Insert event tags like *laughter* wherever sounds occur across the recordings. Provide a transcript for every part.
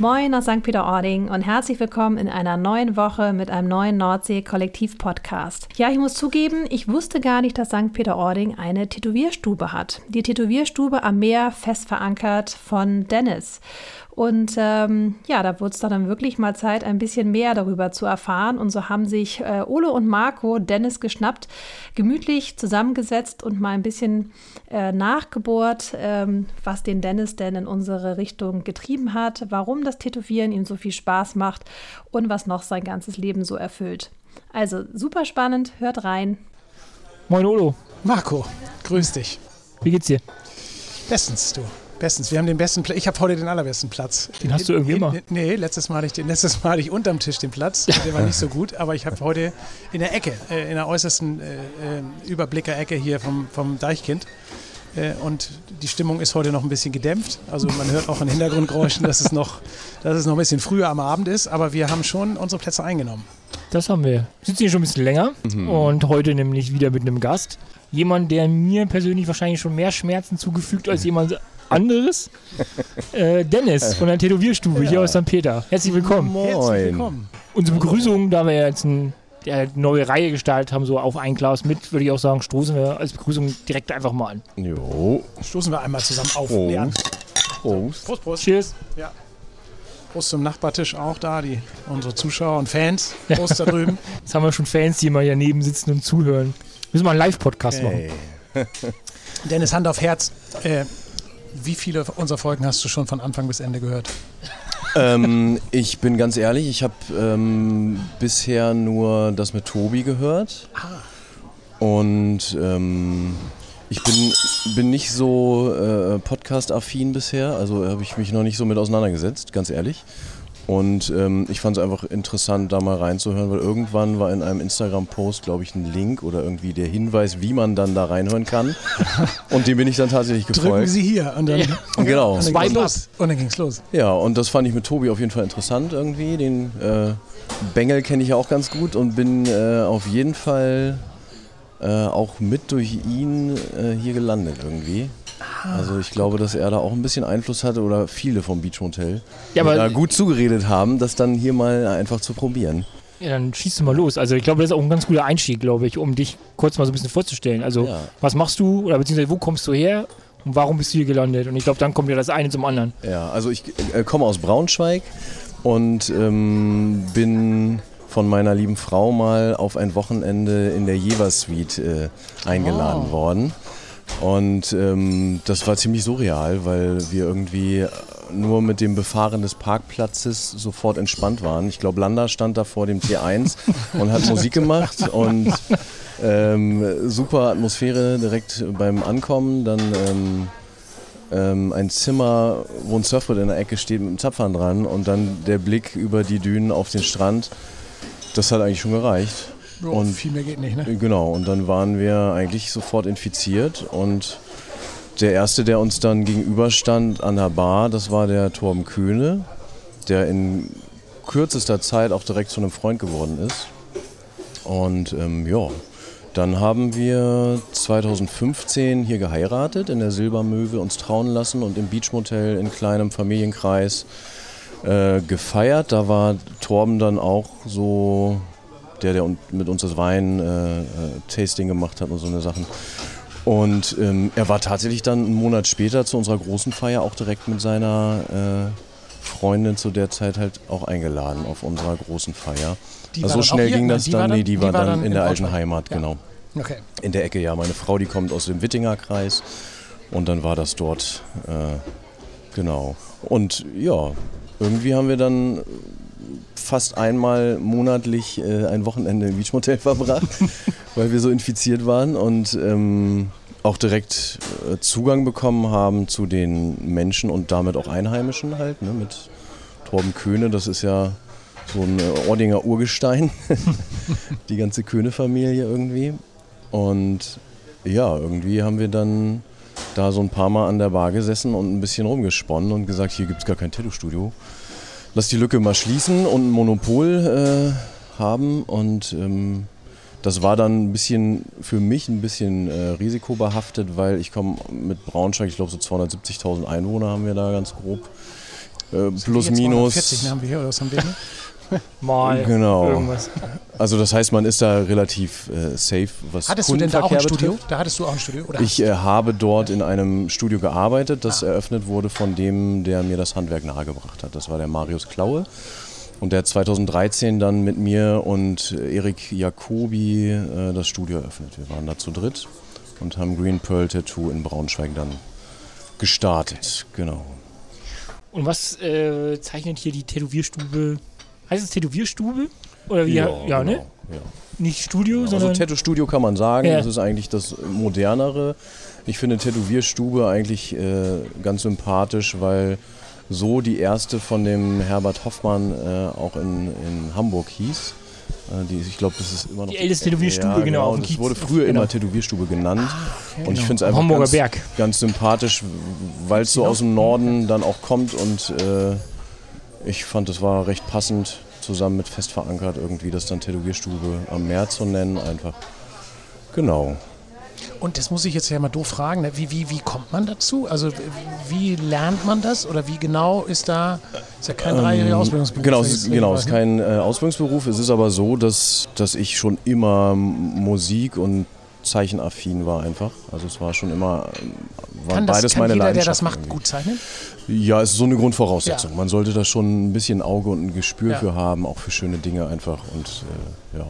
Moin aus St. Peter-Ording und herzlich willkommen in einer neuen Woche mit einem neuen Nordsee-Kollektiv-Podcast. Ja, ich muss zugeben, ich wusste gar nicht, dass St. Peter-Ording eine Tätowierstube hat. Die Tätowierstube am Meer fest verankert von Dennis. Und ähm, ja, da wurde es dann wirklich mal Zeit, ein bisschen mehr darüber zu erfahren. Und so haben sich äh, Ole und Marco Dennis geschnappt, gemütlich zusammengesetzt und mal ein bisschen äh, nachgebohrt, ähm, was den Dennis denn in unsere Richtung getrieben hat, warum das Tätowieren ihm so viel Spaß macht und was noch sein ganzes Leben so erfüllt. Also super spannend, hört rein. Moin Olo. Marco, grüß dich. Wie geht's dir? Bestens, du. Bestens. Wir haben den besten Platz. Ich habe heute den allerbesten Platz. Den hast du irgendwie immer? Nee, letztes Mal hatte ich den, letztes Mal hatte ich unterm Tisch den Platz. Der war nicht so gut, aber ich habe heute in der Ecke, äh, in der äußersten äh, äh, Überblicker-Ecke hier vom, vom Deichkind. Äh, und die Stimmung ist heute noch ein bisschen gedämpft. Also man hört auch an Hintergrundgeräuschen, dass es, noch, dass es noch ein bisschen früher am Abend ist. Aber wir haben schon unsere Plätze eingenommen. Das haben wir. Wir sitzen hier schon ein bisschen länger mhm. und heute nämlich wieder mit einem Gast. Jemand, der mir persönlich wahrscheinlich schon mehr Schmerzen zugefügt als jemand anderes. Äh, Dennis von der Tätowierstube ja. hier aus St. Peter. Herzlich willkommen. Moin. Herzlich willkommen. Unsere Begrüßung, da wir jetzt eine neue Reihe gestaltet haben, so auf ein Glas mit, würde ich auch sagen, stoßen wir als Begrüßung direkt einfach mal an. Jo. Stoßen wir einmal zusammen auf. Prost. Prost. Prost, Prost. Cheers. Ja. Prost zum Nachbartisch auch da, die, unsere Zuschauer und Fans. Prost da drüben. *laughs* Jetzt haben wir schon Fans, die mal hier neben sitzen und zuhören. Müssen wir einen Live-Podcast hey. machen. Dennis, Hand auf Herz. Äh, wie viele unserer Folgen hast du schon von Anfang bis Ende gehört? ähm, ich bin ganz ehrlich, ich habe ähm, bisher nur das mit Tobi gehört. Ah. Und ähm, ich bin, bin nicht so äh, podcast-affin bisher, also habe ich mich noch nicht so mit auseinandergesetzt, ganz ehrlich. Und ähm, ich fand es einfach interessant, da mal reinzuhören, weil irgendwann war in einem Instagram-Post, glaube ich, ein Link oder irgendwie der Hinweis, wie man dann da reinhören kann. *laughs* und dem bin ich dann tatsächlich gefolgt. Drücken Sie hier und dann, ja. genau. Und dann, los. und dann ging es los. Ja, und das fand ich mit Tobi auf jeden Fall interessant irgendwie. Den äh, Bengel kenne ich ja auch ganz gut und bin äh, auf jeden Fall äh, auch mit durch ihn äh, hier gelandet irgendwie. Also ich glaube, dass er da auch ein bisschen Einfluss hatte oder viele vom Beach Hotel, ja, die da gut zugeredet haben, das dann hier mal einfach zu probieren. Ja, dann schießt du mal los. Also ich glaube, das ist auch ein ganz guter Einstieg, glaube ich, um dich kurz mal so ein bisschen vorzustellen. Also ja. was machst du oder beziehungsweise wo kommst du her und warum bist du hier gelandet? Und ich glaube, dann kommt ja das eine zum anderen. Ja, also ich äh, komme aus Braunschweig und ähm, bin von meiner lieben Frau mal auf ein Wochenende in der Jever Suite äh, eingeladen oh. worden. Und ähm, das war ziemlich surreal, weil wir irgendwie nur mit dem Befahren des Parkplatzes sofort entspannt waren. Ich glaube, Landa stand da vor dem T1 und hat Musik gemacht und ähm, super Atmosphäre direkt beim Ankommen. Dann ähm, ähm, ein Zimmer, wo ein Surfboard in der Ecke steht mit einem Zapfern dran und dann der Blick über die Dünen auf den Strand. Das hat eigentlich schon gereicht. Ja, und viel mehr geht nicht, ne? Genau, und dann waren wir eigentlich sofort infiziert und der erste, der uns dann gegenüberstand an der Bar, das war der Torben Kühne, der in kürzester Zeit auch direkt zu einem Freund geworden ist. Und ähm, ja, dann haben wir 2015 hier geheiratet, in der Silbermöwe uns trauen lassen und im Beachmotel in kleinem Familienkreis äh, gefeiert. Da war Torben dann auch so der, der mit uns das Wein-Tasting äh, äh gemacht hat und so eine Sachen. Und ähm, er war tatsächlich dann einen Monat später zu unserer großen Feier auch direkt mit seiner äh, Freundin zu der Zeit halt auch eingeladen auf unserer großen Feier. Die also so schnell ging das dann, nee, die, die war dann, dann in der alten Heimat, ja. genau. Okay. In der Ecke, ja. Meine Frau, die kommt aus dem Wittinger Kreis und dann war das dort, äh, genau. Und ja, irgendwie haben wir dann fast einmal monatlich äh, ein Wochenende im Beachmotel *laughs* verbracht, weil wir so infiziert waren und ähm, auch direkt äh, Zugang bekommen haben zu den Menschen und damit auch Einheimischen halt, ne, mit Torben Köhne, das ist ja so ein äh, Ordinger Urgestein, *laughs* die ganze Köhne-Familie irgendwie. Und ja, irgendwie haben wir dann da so ein paar Mal an der Bar gesessen und ein bisschen rumgesponnen und gesagt, hier gibt es gar kein Tattoo-Studio lass die Lücke mal schließen und ein Monopol äh, haben. Und ähm, das war dann ein bisschen für mich ein bisschen äh, risikobehaftet, weil ich komme mit Braunschweig, ich glaube so 270.000 Einwohner haben wir da ganz grob. äh, plus minus. 40 haben wir hier oder was haben wir hier? *laughs* *laughs* Mal Genau. irgendwas. Also das heißt, man ist da relativ äh, safe, was Hattest du denn da auch ein Studio? betrifft. Da hattest du auch ein Studio? Oder? Ich äh, habe dort in einem Studio gearbeitet, Ah. das eröffnet wurde von dem, der mir das Handwerk nahegebracht hat. Das war der Marius Klaue. Und der hat 2013 dann mit mir und Erik Jacobi äh, das Studio eröffnet. Wir waren da zu dritt und haben Green Pearl Tattoo in Braunschweig dann gestartet. Genau. Und was äh, zeichnet hier die Tätowierstube? Heißt es Tätowierstube? Oder wie? Ja, ne? genau, ja. Nicht Studio, Also sondern. Tattoo-Studio kann man sagen, Ja. das ist eigentlich das modernere. Ich finde Tätowierstube eigentlich äh, ganz sympathisch, weil so die erste von dem Herbert Hoffmann äh, auch in, in Hamburg hieß. Äh, die, ich glaube, das ist immer noch Die älteste Tätowierstube, genau, auf dem Das wurde früher Genau. immer Tätowierstube genannt. und ich finde es einfach Hamburger ganz, Berg. ganz sympathisch, weil es so aus dem Norden dann auch kommt und äh, ich fand, es war recht passend, zusammen mit fest verankert irgendwie das dann Tätowierstube am Meer zu nennen, einfach. Genau. Und das muss ich jetzt ja mal doof fragen. ne? Wie, wie, wie kommt man dazu? Also wie lernt man das? Oder wie genau ist da, ist ja kein dreijähriger Ausbildungsberuf. Genau, wenn es ist, genau, es ist ne? kein äh, Ausbildungsberuf. Es ist aber so, dass, dass ich schon immer Musik und Zeichenaffin war einfach. Also es war schon immer, äh, waren Kann, das, beides kann meine jeder, der das macht, irgendwie. gut zeichnen? Ja, es ist so eine Grundvoraussetzung. Ja. Man sollte da schon ein bisschen Auge und ein Gespür Ja. für haben, auch für schöne Dinge einfach. Und äh, ja.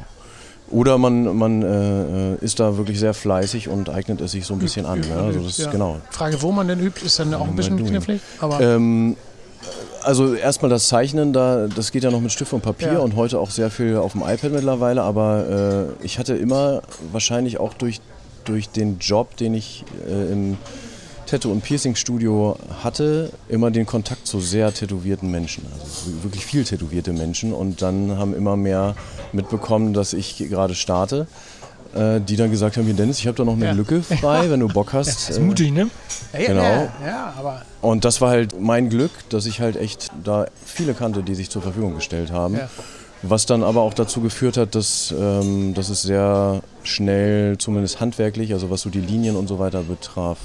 Oder man, man äh, ist da wirklich sehr fleißig und eignet es sich so ein bisschen an. Ne? Also das ist Ja. genau. Frage, wo man denn übt, ist dann auch ein bisschen knifflig. Ähm, also erstmal das Zeichnen, da, das geht ja noch mit Stift und Papier Ja. und heute auch sehr viel auf dem iPad mittlerweile, aber äh, ich hatte immer wahrscheinlich auch durch, durch den Job, den ich äh, im Tattoo- und Piercing-Studio hatte, immer den Kontakt zu sehr tätowierten Menschen, also wirklich viel tätowierte Menschen und dann haben immer mehr mitbekommen, dass ich gerade starte. Äh, Die dann gesagt haben, hier Dennis, ich habe da noch eine Ja. Lücke frei, *laughs* wenn du Bock hast. Das ist äh, mutig, ne? ja, genau. ja, ja, aber und das war halt mein Glück, dass ich halt echt da viele kannte, die sich zur Verfügung gestellt haben. Ja. Was dann aber auch dazu geführt hat, dass, ähm, dass es sehr schnell, zumindest handwerklich, also was so die Linien und so weiter betraf,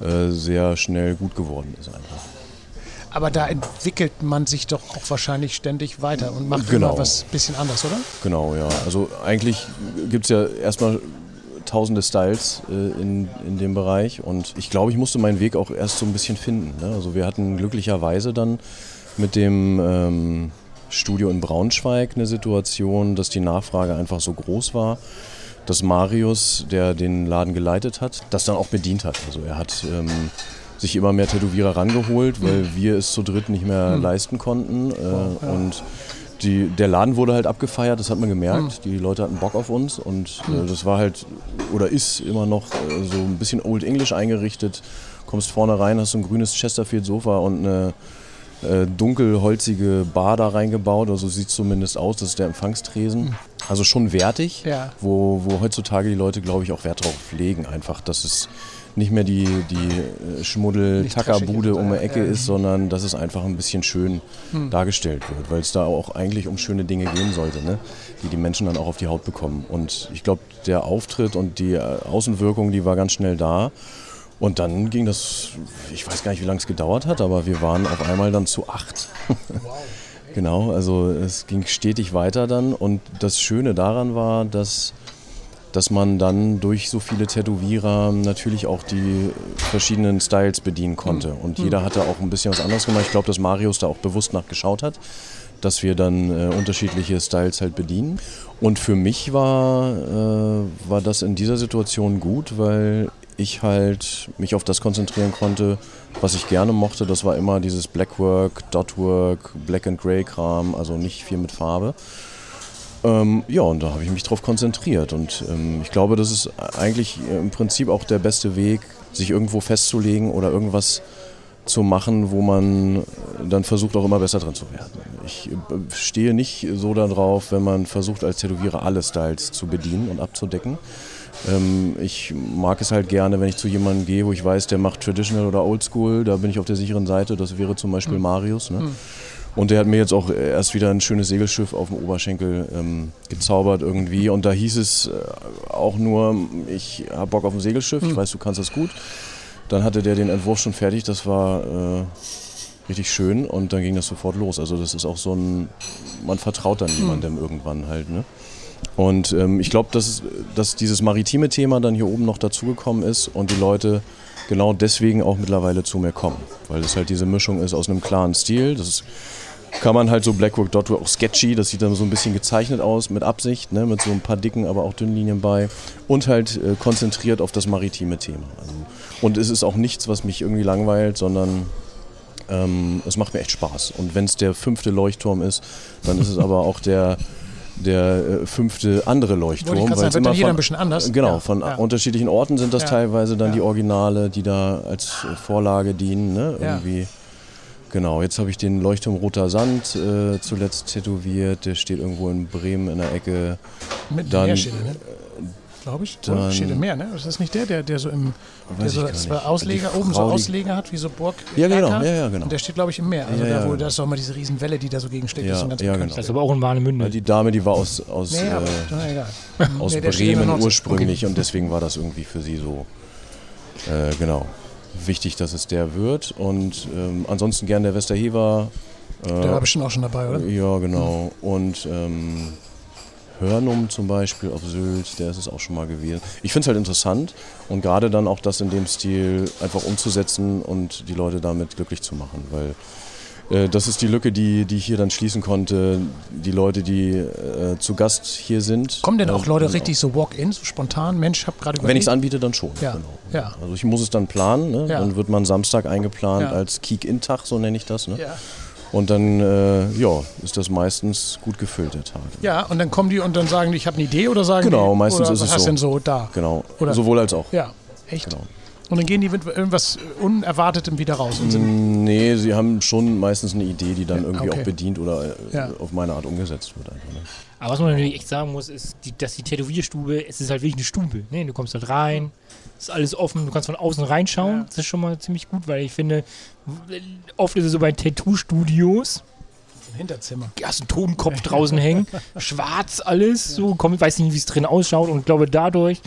äh, sehr schnell gut geworden ist einfach. Aber da entwickelt man sich doch auch wahrscheinlich ständig weiter und macht Genau. immer was bisschen anders, oder? Genau, ja. Also eigentlich gibt es ja erstmal tausende Styles äh, in, in dem Bereich und ich glaube, ich musste meinen Weg auch erst so ein bisschen finden. Ne? Also wir hatten glücklicherweise dann mit dem ähm, Studio in Braunschweig eine Situation, dass die Nachfrage einfach so groß war, dass Marius, der den Laden geleitet hat, das dann auch bedient hat. Also er hat ähm, sich immer mehr Tätowierer rangeholt, weil wir es zu dritt nicht mehr leisten konnten. Äh, Und die, der Laden wurde halt abgefeiert, das hat man gemerkt. Die Leute hatten Bock auf uns und äh, das war halt oder ist immer noch äh, so ein bisschen Old English eingerichtet. Kommst vorne rein, hast so ein grünes Chesterfield-Sofa und eine äh, dunkelholzige Bar da reingebaut, also sieht zumindest aus, das ist der Empfangstresen. Also schon wertig, Ja. wo, wo heutzutage die Leute, glaube ich, auch Wert drauf legen, einfach, dass es nicht mehr die, die äh, Schmuddel-Tackerbude um die ja, Ecke ist, sondern dass es einfach ein bisschen schön Hm. dargestellt wird, weil es da auch eigentlich um schöne Dinge gehen sollte, ne? die die Menschen dann auch auf die Haut bekommen. Und ich glaube, der Auftritt und die äh, Außenwirkung, die war ganz schnell da. Und dann ging das, ich weiß gar nicht, wie lange es gedauert hat, aber wir waren auf einmal dann zu acht. *laughs* genau, also es ging stetig weiter dann. Und das Schöne daran war, dass, dass man dann durch so viele Tätowierer natürlich auch die verschiedenen Styles bedienen konnte. Und jeder hatte auch ein bisschen was anderes gemacht. Ich glaube, dass Marius da auch bewusst nachgeschaut hat, dass wir dann äh, unterschiedliche Styles halt bedienen. Und für mich war, äh, war das in dieser Situation gut, weil ich halt mich auf das konzentrieren konnte, was ich gerne mochte. Das war immer dieses Blackwork, Dotwork, Black and Grey Kram, also nicht viel mit Farbe. Ähm, ja, und da habe ich mich drauf konzentriert. Und ähm, ich glaube, das ist eigentlich im Prinzip auch der beste Weg, sich irgendwo festzulegen oder irgendwas zu machen, wo man dann versucht, auch immer besser drin zu werden. Ich äh, stehe nicht so darauf, wenn man versucht, als Tätowierer alle Styles zu bedienen und abzudecken. Ähm, ich mag es halt gerne, wenn ich zu jemandem gehe, wo ich weiß, der macht Traditional oder Oldschool, da bin ich auf der sicheren Seite. Das wäre zum Beispiel Marius. Ne? Und der hat mir jetzt auch erst wieder ein schönes Segelschiff auf dem Oberschenkel ähm, gezaubert irgendwie. Und da hieß es äh, auch nur, ich habe Bock auf ein Segelschiff, ich weiß, du kannst das gut. Dann hatte der den Entwurf schon fertig, das war, äh, richtig schön und dann ging das sofort los. Also das ist auch so ein, man vertraut dann jemandem irgendwann halt. Ne? Und ähm, ich glaube, dass, dass dieses maritime Thema dann hier oben noch dazugekommen ist und die Leute genau deswegen auch mittlerweile zu mir kommen. Weil es halt diese Mischung ist aus einem klaren Stil. Das ist, kann man halt so Blackwork Dot auch sketchy, das sieht dann so ein bisschen gezeichnet aus, mit Absicht, ne, mit so ein paar dicken, aber auch dünnen Linien bei und halt äh, konzentriert auf das maritime Thema. Also, und es ist auch nichts, was mich irgendwie langweilt, sondern ähm, es macht mir echt Spaß. Und wenn es der fünfte Leuchtturm ist, dann ist es aber auch der der äh, fünfte andere Leuchtturm. Weil wird immer von- ein bisschen anders. Genau, Ja, von ja. unterschiedlichen Orten sind das Ja. teilweise dann die Originale, die da als äh, Vorlage dienen. Ne? Ja. Irgendwie. Genau, jetzt habe ich den Leuchtturm Roter Sand äh, zuletzt tätowiert. Der steht irgendwo in Bremen in der Ecke. Mit Dann- ne? Glaube ich. dann- Oder steht im Meer, ne? Ist das nicht der, der, der so im der so zwei. Ausleger, oben so Ausleger hat, wie so Burg. Ja, genau, ja, ja, genau. Und der steht, glaube ich, im Meer. Also Ja, da, ja, wo genau. da ist auch mal diese Riesenwelle, die da so gegensteht. Ja, ganz ja, genau. Das ist aber auch in Warnemünde. Die Dame, die war aus, aus, Nee, äh, na, egal. *laughs* aus Nee, Bremen ursprünglich und deswegen war das irgendwie für sie so, äh, genau, wichtig, dass es der wird. Und ähm, ansonsten gern der Westerhever. Äh, Der war bestimmt auch schon dabei, oder? Ja, genau. Und ähm, Hörnum zum Beispiel auf Sylt, der ist es auch schon mal gewesen. Ich finde es halt interessant und gerade dann auch das in dem Stil einfach umzusetzen und die Leute damit glücklich zu machen, weil äh, das ist die Lücke, die, die ich hier dann schließen konnte. Die Leute, die äh, zu Gast hier sind. Kommen denn auch äh, Leute genau. richtig so Walk-in, so spontan? Mensch, ich habe gerade Wenn ich es anbiete, dann schon. Ja, Genau. ja. Also ich muss es dann planen. Ne? Ja. Dann wird man Samstag eingeplant Ja. als Kick-In-Tag, so nenne ich das. Ne? Ja. Und dann äh, ja, ist das meistens gut gefüllt, der Tag. ja, und dann kommen die und dann sagen die, ich habe eine Idee oder sagen Genau, die, meistens oder ist was es hast so. denn so da? Genau, Oder- sowohl als auch. Ja, echt. Genau. Und dann gehen die mit irgendwas Unerwartetem wieder raus und sind Mm, Nee, sie haben schon meistens eine Idee, die dann Ja, irgendwie okay. auch bedient oder äh, Ja. auf meine Art umgesetzt wird. Einfach, ne? Aber was man natürlich echt sagen muss, ist, die, dass die Tätowierstube, es ist halt wirklich eine Stube. Ne? Du kommst halt rein, es ist alles offen, du kannst von außen reinschauen. Ja. Das ist schon mal ziemlich gut, weil ich finde, oft ist es so bei Tattoo-Studios, im Hinterzimmer. du hast einen Totenkopf draußen hängen, *laughs* schwarz alles, so, komm, weiß nicht, wie es drin ausschaut und ich glaube dadurch,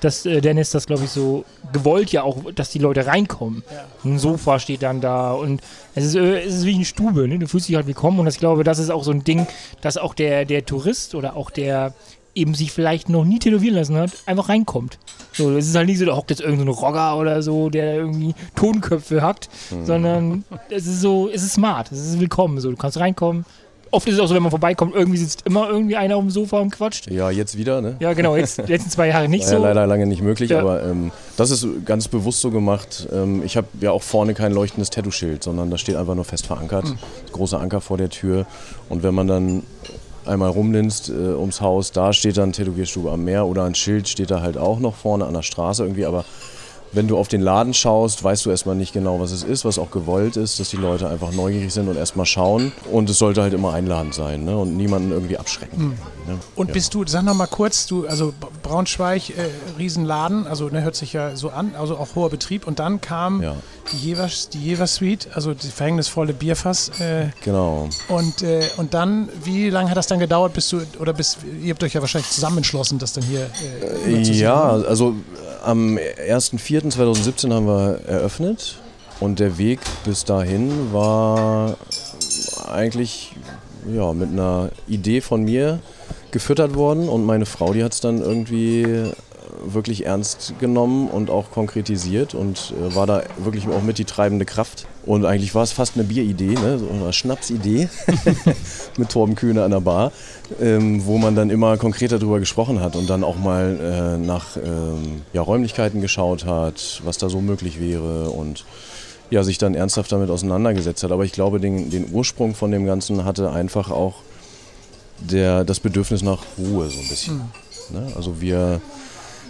dass äh, Dennis das, glaube ich, so gewollt ja auch, dass die Leute reinkommen. Ein Sofa steht dann da und es ist, äh, es ist wie eine Stube, ne? du fühlst dich halt willkommen und ich glaube, das ist auch so ein Ding, dass auch der, der Tourist oder auch der eben sich vielleicht noch nie tätowieren lassen hat, einfach reinkommt. So, es ist halt nicht so, da hockt jetzt irgendein so Rogger oder so, der irgendwie Tonköpfe hackt, sondern es ist so, es ist smart, es ist willkommen. So, du kannst reinkommen. Oft ist es auch so, wenn man vorbeikommt, irgendwie sitzt immer irgendwie einer auf dem Sofa und quatscht. Ja, jetzt wieder, ne? Ja, genau, jetzt *laughs* letzten zwei Jahre nicht ja so. leider lange nicht möglich, Ja. aber ähm, das ist ganz bewusst so gemacht. Ähm, ich habe ja auch vorne kein leuchtendes Tattoo-Schild, sondern das steht einfach nur fest verankert. Hm. Großer Anker vor der Tür. Und wenn man dann einmal rumlinst äh, ums Haus, da steht dann Tätowierstube am Meer oder ein Schild steht da halt auch noch vorne an der Straße irgendwie, aber wenn du auf den Laden schaust, weißt du erstmal nicht genau, was es ist, was auch gewollt ist, dass die Leute einfach neugierig sind und erstmal schauen. Und es sollte halt immer einladend sein ne? und niemanden irgendwie abschrecken. Ne? Und ja. bist du, sag noch mal kurz, du, also Braunschweig, äh, Riesenladen, also ne, hört sich ja so an, also auch hoher Betrieb. Und dann kam Ja, die Jever, die Jever Suite, also die verhängnisvolle Bierfass. Äh, genau. und, äh, und dann, wie lange hat das dann gedauert, bis du, oder bis, ihr habt euch ja wahrscheinlich zusammen entschlossen, das dann hier äh, Ja, also am 1.4.2017 haben wir eröffnet und der Weg bis dahin war eigentlich ja, mit einer Idee von mir gefüttert worden und meine Frau, die hat es dann irgendwie wirklich ernst genommen und auch konkretisiert und äh, war da wirklich auch mit die treibende Kraft. Und eigentlich war es fast eine Bieridee, ne? so eine Schnapsidee *laughs* mit Torben Kühne an der Bar, ähm, wo man dann immer konkreter darüber gesprochen hat und dann auch mal äh, nach ähm, ja, Räumlichkeiten geschaut hat, was da so möglich wäre und ja, sich dann ernsthaft damit auseinandergesetzt hat. Aber ich glaube, den, den Ursprung von dem Ganzen hatte einfach auch der, das Bedürfnis nach Ruhe so ein bisschen. Ne? Also wir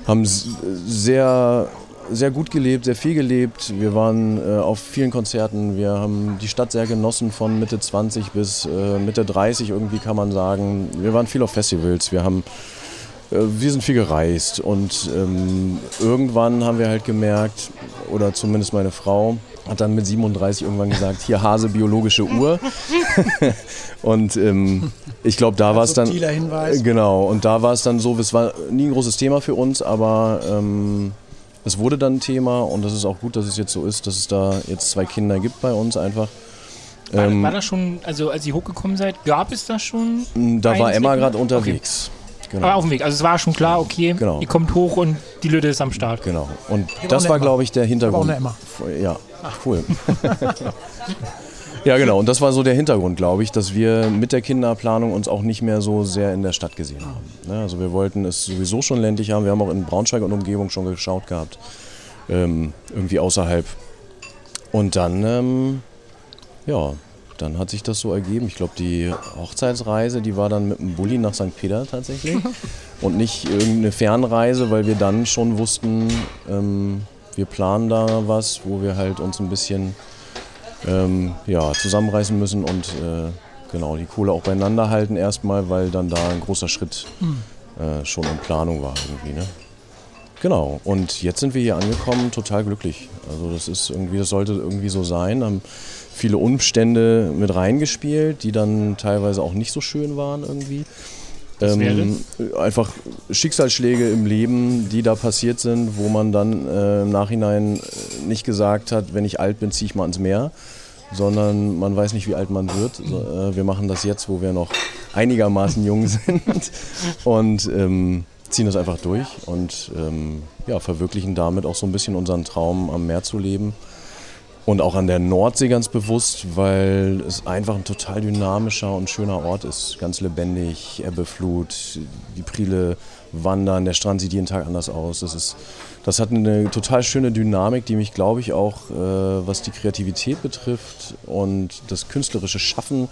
haben sehr, sehr gut gelebt, sehr viel gelebt. Wir waren äh, auf vielen Konzerten. Wir haben die Stadt sehr genossen von Mitte 20 bis äh, Mitte 30 irgendwie kann man sagen. Wir waren viel auf Festivals. Wir haben äh, wir sind viel gereist und ähm, irgendwann haben wir halt gemerkt, oder zumindest meine Frau hat dann mit 37 irgendwann gesagt, hier Hase, biologische Uhr. *laughs* und ähm, ich glaube, da war es dann... Hinweis. Genau, und da war es dann so, es war nie ein großes Thema für uns, aber ähm, es wurde dann ein Thema und das ist auch gut, dass es jetzt so ist, dass es da jetzt zwei Kinder gibt bei uns einfach. War, Ähm, war das schon, also als ihr hochgekommen seid, gab es das schon? da war Emma gerade unterwegs. Genau. Aber auf dem Weg. Also es war schon klar, okay, Genau. ihr kommt hoch und die Lütte ist am Start. Genau. Und auch das war, glaube ich, der auch Hintergrund. eine Emma. Ja, cool. *laughs* ja, genau. Und das war so der Hintergrund, glaube ich, dass wir mit der Kinderplanung uns auch nicht mehr so sehr in der Stadt gesehen haben. Ne, Also wir wollten es sowieso schon ländlich haben. Wir haben auch in Braunschweig und Umgebung schon geschaut gehabt. Ähm, irgendwie außerhalb. Und dann, ähm, ja, dann hat sich das so ergeben. Ich glaube, die Hochzeitsreise, die war dann mit dem Bulli nach St. Peter tatsächlich. und nicht irgendeine Fernreise, weil wir dann schon wussten, ähm, wir planen da was, wo wir halt uns ein bisschen ähm, ja, zusammenreißen müssen und äh, genau die Kohle auch beieinander halten erstmal, weil dann da ein großer Schritt äh, schon in Planung war irgendwie. Ne? Genau, und jetzt sind wir hier angekommen, total glücklich. Also das ist irgendwie, das sollte irgendwie so sein. Haben viele Umstände mit reingespielt, die dann teilweise auch nicht so schön waren irgendwie. Ähm, einfach Schicksalsschläge im Leben, die da passiert sind, wo man dann äh, im Nachhinein äh, nicht gesagt hat, wenn ich alt bin, ziehe ich mal ins Meer, sondern man weiß nicht, wie alt man wird. So, äh, wir machen das jetzt, wo wir noch einigermaßen jung *laughs* sind und ähm, ziehen das einfach durch und ähm, ja, verwirklichen damit auch so ein bisschen unseren Traum, am Meer zu leben. Und auch an der Nordsee ganz bewusst, weil es einfach ein total dynamischer und schöner Ort ist. Ganz lebendig, Ebbe, Flut, die Priele wandern, der Strand sieht jeden Tag anders aus. Das, ist, das hat eine total schöne Dynamik, die mich, glaube ich, auch, äh, was die Kreativität betrifft und das künstlerische Schaffen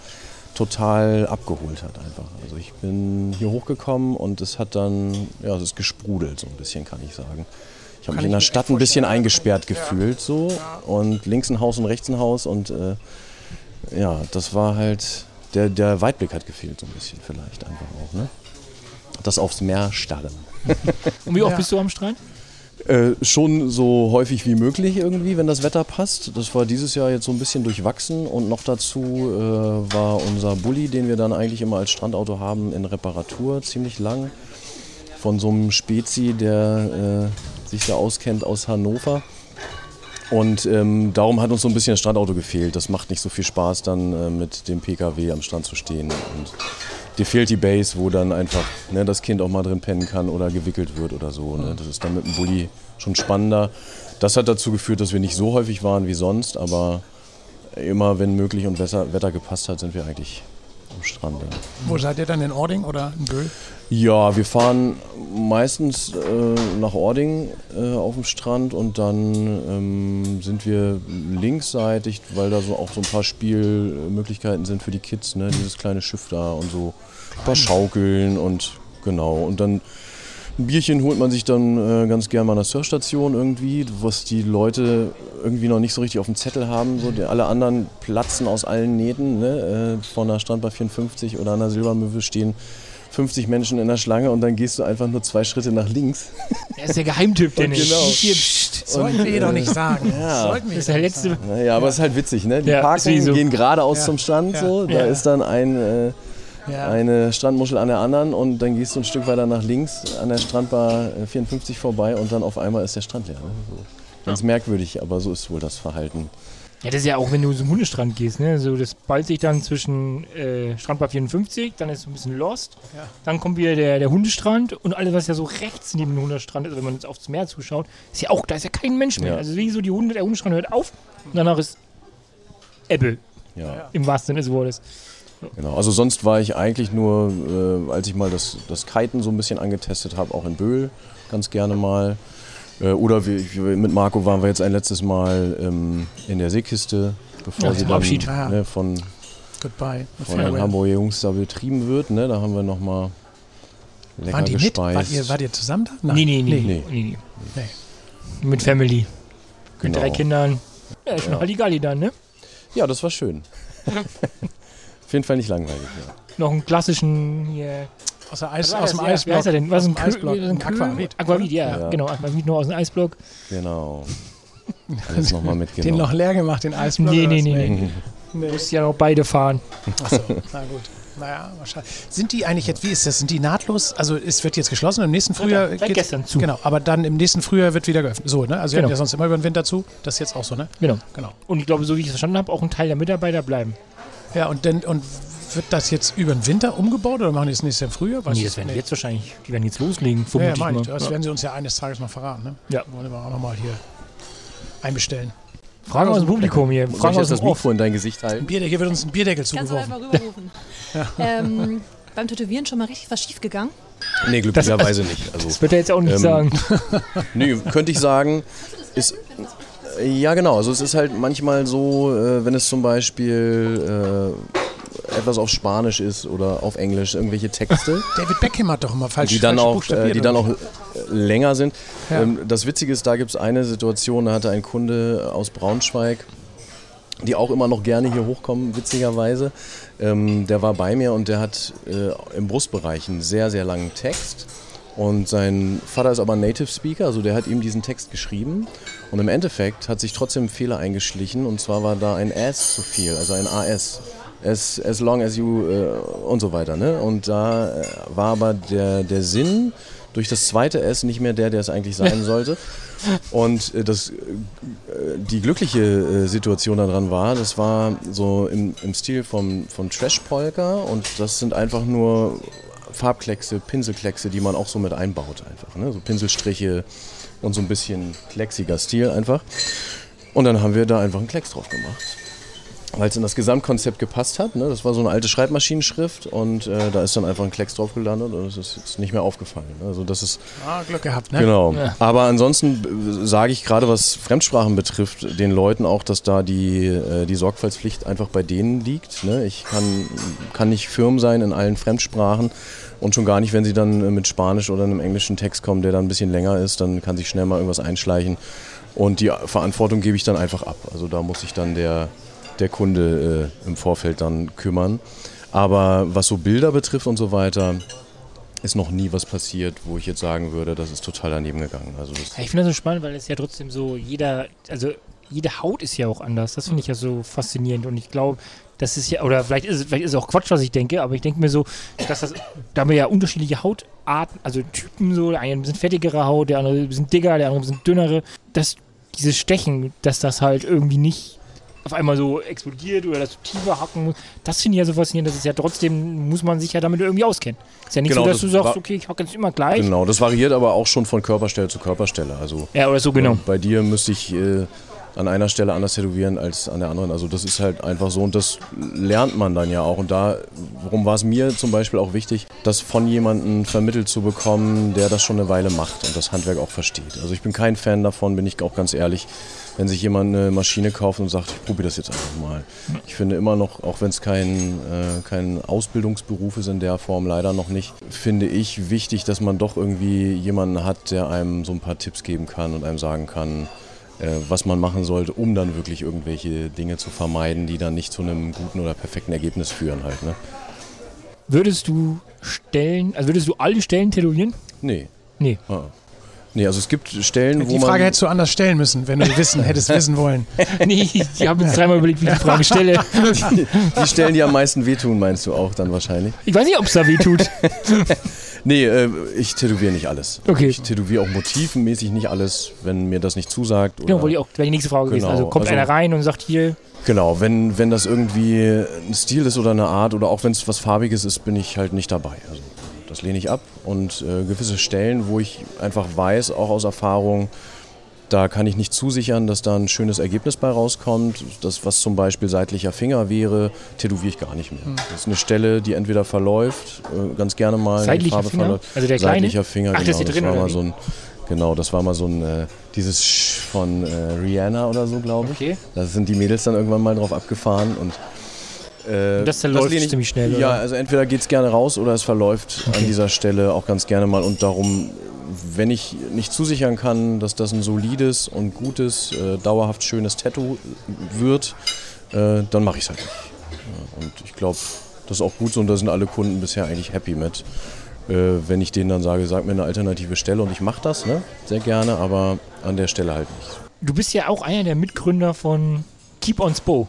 total abgeholt hat einfach. Also ich bin hier hochgekommen und es hat dann, ja, es ist gesprudelt so ein bisschen, kann ich sagen. Ich habe mich in der Stadt ein bisschen eingesperrt gefühlt so und links ein Haus und rechts ein Haus und äh, ja, das war halt, der, der Weitblick hat gefehlt so ein bisschen vielleicht einfach auch, ne? Das aufs Meer starren. *laughs* Und wie oft Ja. bist du am Strand? Äh, schon so häufig wie möglich irgendwie, wenn das Wetter passt. Das war dieses Jahr jetzt so ein bisschen durchwachsen und noch dazu äh, war unser Bulli, den wir dann eigentlich immer als Strandauto haben, in Reparatur ziemlich lang. Von so einem Spezi, der äh, sich da auskennt aus Hannover. Und ähm, darum hat uns so ein bisschen das Strandauto gefehlt. Das macht nicht so viel Spaß, dann äh, mit dem PKW am Strand zu stehen. Und dir fehlt die Base, wo dann einfach ne, das Kind auch mal drin pennen kann oder gewickelt wird oder so. Ne? Das ist dann mit dem Bulli schon spannender. Das hat dazu geführt, dass wir nicht so häufig waren wie sonst, aber immer, wenn möglich und Wetter, Wetter gepasst hat, sind wir eigentlich am Strand. Ja. Wo seid ihr dann in Ording oder in Böhl? Ja, wir fahren meistens äh, nach Ording äh, auf dem Strand und dann ähm, sind wir linksseitig, weil da so auch so ein paar Spielmöglichkeiten sind für die Kids, ne? dieses kleine Schiff da und so ein paar Schaukeln und genau. Und dann ein Bierchen holt man sich dann äh, ganz gern mal an der Surfstation irgendwie, was die Leute irgendwie noch nicht so richtig auf dem Zettel haben. So. Die, alle anderen platzen aus allen Nähten. Ne? Äh, von der Strandbar 54 oder an der Silbermöwe stehen 50 Menschen in der Schlange und dann gehst du einfach nur zwei Schritte nach links. Der ist der Geheimtipp, *laughs* Dennis. genau. Hier, pst. Sollten wir doch nicht sagen. Ja. Sollten wir Das ist der doch nicht letzte. sagen. Naja, aber es ist halt witzig, ne? Die Ja, parken, so. gehen geradeaus Ja. zum Strand, Ja. so. Da Ja. ist dann ein, äh, Ja. eine Strandmuschel an der anderen und dann gehst du ein Stück weiter nach links an der Strandbar äh, 54 vorbei und dann auf einmal ist der Strand leer. Ne? So. Ganz merkwürdig, aber so ist wohl das Verhalten. Ja, das ist ja auch, wenn du zum Hundestrand gehst, ne? So, das ballt sich dann zwischen äh, Strandbar 54, dann ist es ein bisschen lost. Ja. Dann kommt wieder der, der Hundestrand und alles, was ja so rechts neben dem Hundestrand ist, wenn man jetzt aufs Meer zuschaut, ist ja auch, da ist ja kein Mensch mehr. Ja. Also wie so die Hunde, der Hundestrand hört auf und danach ist Ebbe, Ja, im wahrsten Sinne des Wortes. genau. Also sonst war ich eigentlich nur, äh, als ich mal das, das Kiten so ein bisschen angetestet habe, auch in Böhl ganz gerne mal. Äh, oder wir, wir- mit Marco waren wir jetzt ein letztes Mal ähm, in der Seekiste, bevor Ja, sie dann Abschied. Ah. ne, von, Goodbye. von den Hamburger Jungs da betrieben wird. Ne? Da haben wir nochmal lecker Waren die mit? gespeist. Wart ihr, wart ihr zusammen da? Nein. Nee, nee, nee. Nee. nee. nee. Nee. Mit Family. Mit Genau. drei Kindern. Ja, ist Ja. Halligalli dann, ne? Ja, das war schön. *laughs* Auf jeden Fall nicht langweilig. Ja. Noch einen klassischen hier. Aus, der Eis, war aus dem Ja, Eisblock. Wie heißt er denn? Was Aus ein dem Eisblock. Ein Aquavit. Aquavit, ja, Ja. genau. Aquavit nur aus dem Eisblock. Genau. *laughs* Alles nochmal Den mitgenommen. noch leer gemacht, den Eisblock? Nee, nee, nee, nee. nee. Muss ja noch beide fahren. Achso, na gut. Naja, wahrscheinlich. Sind die eigentlich jetzt, wie ist das? Sind die nahtlos? Also es wird jetzt geschlossen, im nächsten Frühjahr. seit gestern zu. Genau, aber dann im nächsten Frühjahr wird wieder geöffnet. So, ne? Also wir Genau. hatten ja sonst immer über den Winter zu. Das ist jetzt auch so, ne? Genau. Genau. Und ich glaube, so wie ich es verstanden habe, auch ein Teil der Mitarbeiter bleiben. Ja, und dann und wird das jetzt über den Winter umgebaut oder machen die das nächstes Jahr im Frühjahr? Weiß Nee, das werden nicht. jetzt wahrscheinlich, die werden jetzt loslegen, Ja, ja, vermute meine ich ich. Das Ja. werden sie uns ja eines Tages mal verraten, ne? Ja. Wollen wir auch nochmal hier einbestellen. Fragen aus dem Publikum hier. Fragen aus das dem Off. Mikro in dein Gesicht halten? Bier, hier wird uns ein Bierdeckel Kannst du zugeworfen. einfach rüberrufen. ähm, beim Tätowieren schon mal richtig was schief gegangen? Nee, glücklicherweise nicht. Also, Das wird er jetzt auch nicht Ähm, sagen. *laughs* nee, könnte ich sagen, ist. äh, Ja, genau. Also, es ist halt manchmal so, äh, wenn es zum Beispiel äh, etwas auf Spanisch ist oder auf Englisch, irgendwelche Texte. *laughs* David Beckham hat doch immer falsch die dann auch, äh, die dann auch äh, länger sind. Ja. Ähm, das Witzige ist, da gibt es eine Situation, da hatte ein Kunde aus Braunschweig, die auch immer noch gerne hier hochkommen, witzigerweise. Ähm, der war bei mir und der hat äh, im Brustbereich einen sehr, sehr langen Text. Und sein Vater ist aber Native Speaker, also der hat ihm diesen Text geschrieben. Und im Endeffekt hat sich trotzdem ein Fehler eingeschlichen und zwar war da ein S zu viel, also ein AS. As, as long as you äh, und so weiter. Ne? Und da äh, war aber der, der Sinn durch das zweite S nicht mehr der, der es eigentlich sein *laughs* sollte. Und äh, das, die glückliche Situation daran war, das war so im, im Stil vom, vom Trash-Polka und das sind einfach nur Farbkleckse, Pinselkleckse, die man auch so mit einbaut einfach. Ne? So Pinselstriche und so ein bisschen klecksiger Stil einfach. Und dann haben wir da einfach einen Klecks drauf gemacht. Weil es in das Gesamtkonzept gepasst hat. Ne? Das war so eine alte Schreibmaschinenschrift und äh, da ist dann einfach ein Klecks drauf gelandet und es ist jetzt nicht mehr aufgefallen. Also das ist Ah, Glück gehabt, ne? Genau. Ja. Aber ansonsten äh, sage ich gerade, was Fremdsprachen betrifft, den Leuten auch, dass da die, äh, die Sorgfaltspflicht einfach bei denen liegt. Ne? Ich kann, kann nicht firm sein in allen Fremdsprachen und schon gar nicht, wenn sie dann äh, mit Spanisch oder einem englischen Text kommen, der dann ein bisschen länger ist, dann kann sich schnell mal irgendwas einschleichen. Und die Verantwortung gebe ich dann einfach ab. Also da muss sich dann der, der Kunde äh, im Vorfeld dann kümmern. Aber was so Bilder betrifft und so weiter, ist noch nie was passiert, wo ich jetzt sagen würde, das ist total daneben gegangen. Also ich finde das so spannend, weil es ja trotzdem so jeder, also jede Haut ist ja auch anders. Das finde ich ja so faszinierend und ich glaube, das ist ja, oder vielleicht ist, es, vielleicht ist es auch Quatsch, was ich denke, aber ich denke mir so, dass das, da haben wir ja unterschiedliche Hautarten, also Typen so, der eine ein bisschen fettigere Haut, der andere ein bisschen dicker, der andere ein bisschen dünnere. Das, dieses Stechen, dass das halt irgendwie nicht auf einmal so explodiert oder dass du tiefer hacken musst, das finde ich ja so faszinierend, dass es ja trotzdem, muss man sich ja damit irgendwie auskennen. Ist ja nicht Genau, so, dass das du sagst, okay, ich hacke jetzt immer gleich. genau, das variiert aber auch schon von Körperstelle zu Körperstelle. Also Ja, oder so, genau. äh, bei dir müsste ich äh, an einer Stelle anders tätowieren als an der anderen. Also das ist halt einfach so und das lernt man dann ja auch. Und da, warum war es mir zum Beispiel auch wichtig, das von jemandem vermittelt zu bekommen, der das schon eine Weile macht und das Handwerk auch versteht. Also ich bin kein Fan davon, bin ich auch ganz ehrlich, wenn sich jemand eine Maschine kauft und sagt, ich probiere das jetzt einfach mal. Ich finde immer noch, auch wenn es kein, äh, kein Ausbildungsberuf ist in der Form, leider noch nicht, finde ich wichtig, dass man doch irgendwie jemanden hat, der einem so ein paar Tipps geben kann und einem sagen kann, äh, was man machen sollte, um dann wirklich irgendwelche Dinge zu vermeiden, die dann nicht zu einem guten oder perfekten Ergebnis führen halt. Ne? Würdest du Stellen, also würdest du alle Stellen tätowieren? Nee. Nee. Ah. Nee, also es gibt Stellen, wo Die man... Frage hättest du anders stellen müssen, wenn du *laughs* wissen, hättest wissen wollen. *laughs* nee, ich habe jetzt dreimal überlegt, wie ich die Frage stelle. *laughs* die Stellen, die am meisten wehtun, meinst du auch dann wahrscheinlich? Ich weiß nicht, ob es da weh tut. Nee, äh, ich tätowiere nicht alles. Okay. Ich tätowiere auch motivmäßig nicht alles, wenn mir das nicht zusagt. Oder Genau, wollte ich auch, wäre die nächste Frage gewesen. Genau, Also kommt also- einer rein und sagt hier, Genau, wenn, wenn das irgendwie ein Stil ist oder eine Art oder auch wenn es was Farbiges ist, bin ich halt nicht dabei. Also das lehne ich ab. Und äh, gewisse Stellen, wo ich einfach weiß, auch aus Erfahrung, da kann ich nicht zusichern, dass da ein schönes Ergebnis bei rauskommt. Das, was zum Beispiel seitlicher Finger wäre, tätowiere ich gar nicht mehr. Hm. Das ist eine Stelle, die entweder verläuft, äh, ganz gerne mal. die Seitlicher Farbe Finger? verläuft. Also der kleine? Seitlicher Finger, Ach, das genau. ist hier drin, war mal so ein, genau, das war mal so ein, äh, dieses Sch von äh, Rihanna oder so, glaube ich. okay, Da sind die Mädels dann irgendwann mal drauf abgefahren und äh, das verläuft lehne ich- ziemlich schnell, Ja, oder? also entweder geht es gerne raus oder es verläuft an dieser Stelle auch ganz gerne mal. Und darum, wenn ich nicht zusichern kann, dass das ein solides und gutes, äh, dauerhaft schönes Tattoo wird, äh, dann mache ich es halt nicht. Ja, und ich glaube, das ist auch gut so und da sind alle Kunden bisher eigentlich happy mit. Äh, wenn ich denen dann sage, sag mir eine alternative Stelle und ich mache das, ne? sehr gerne, aber an der Stelle halt nicht. du bist ja auch einer der Mitgründer von Keep on Spo.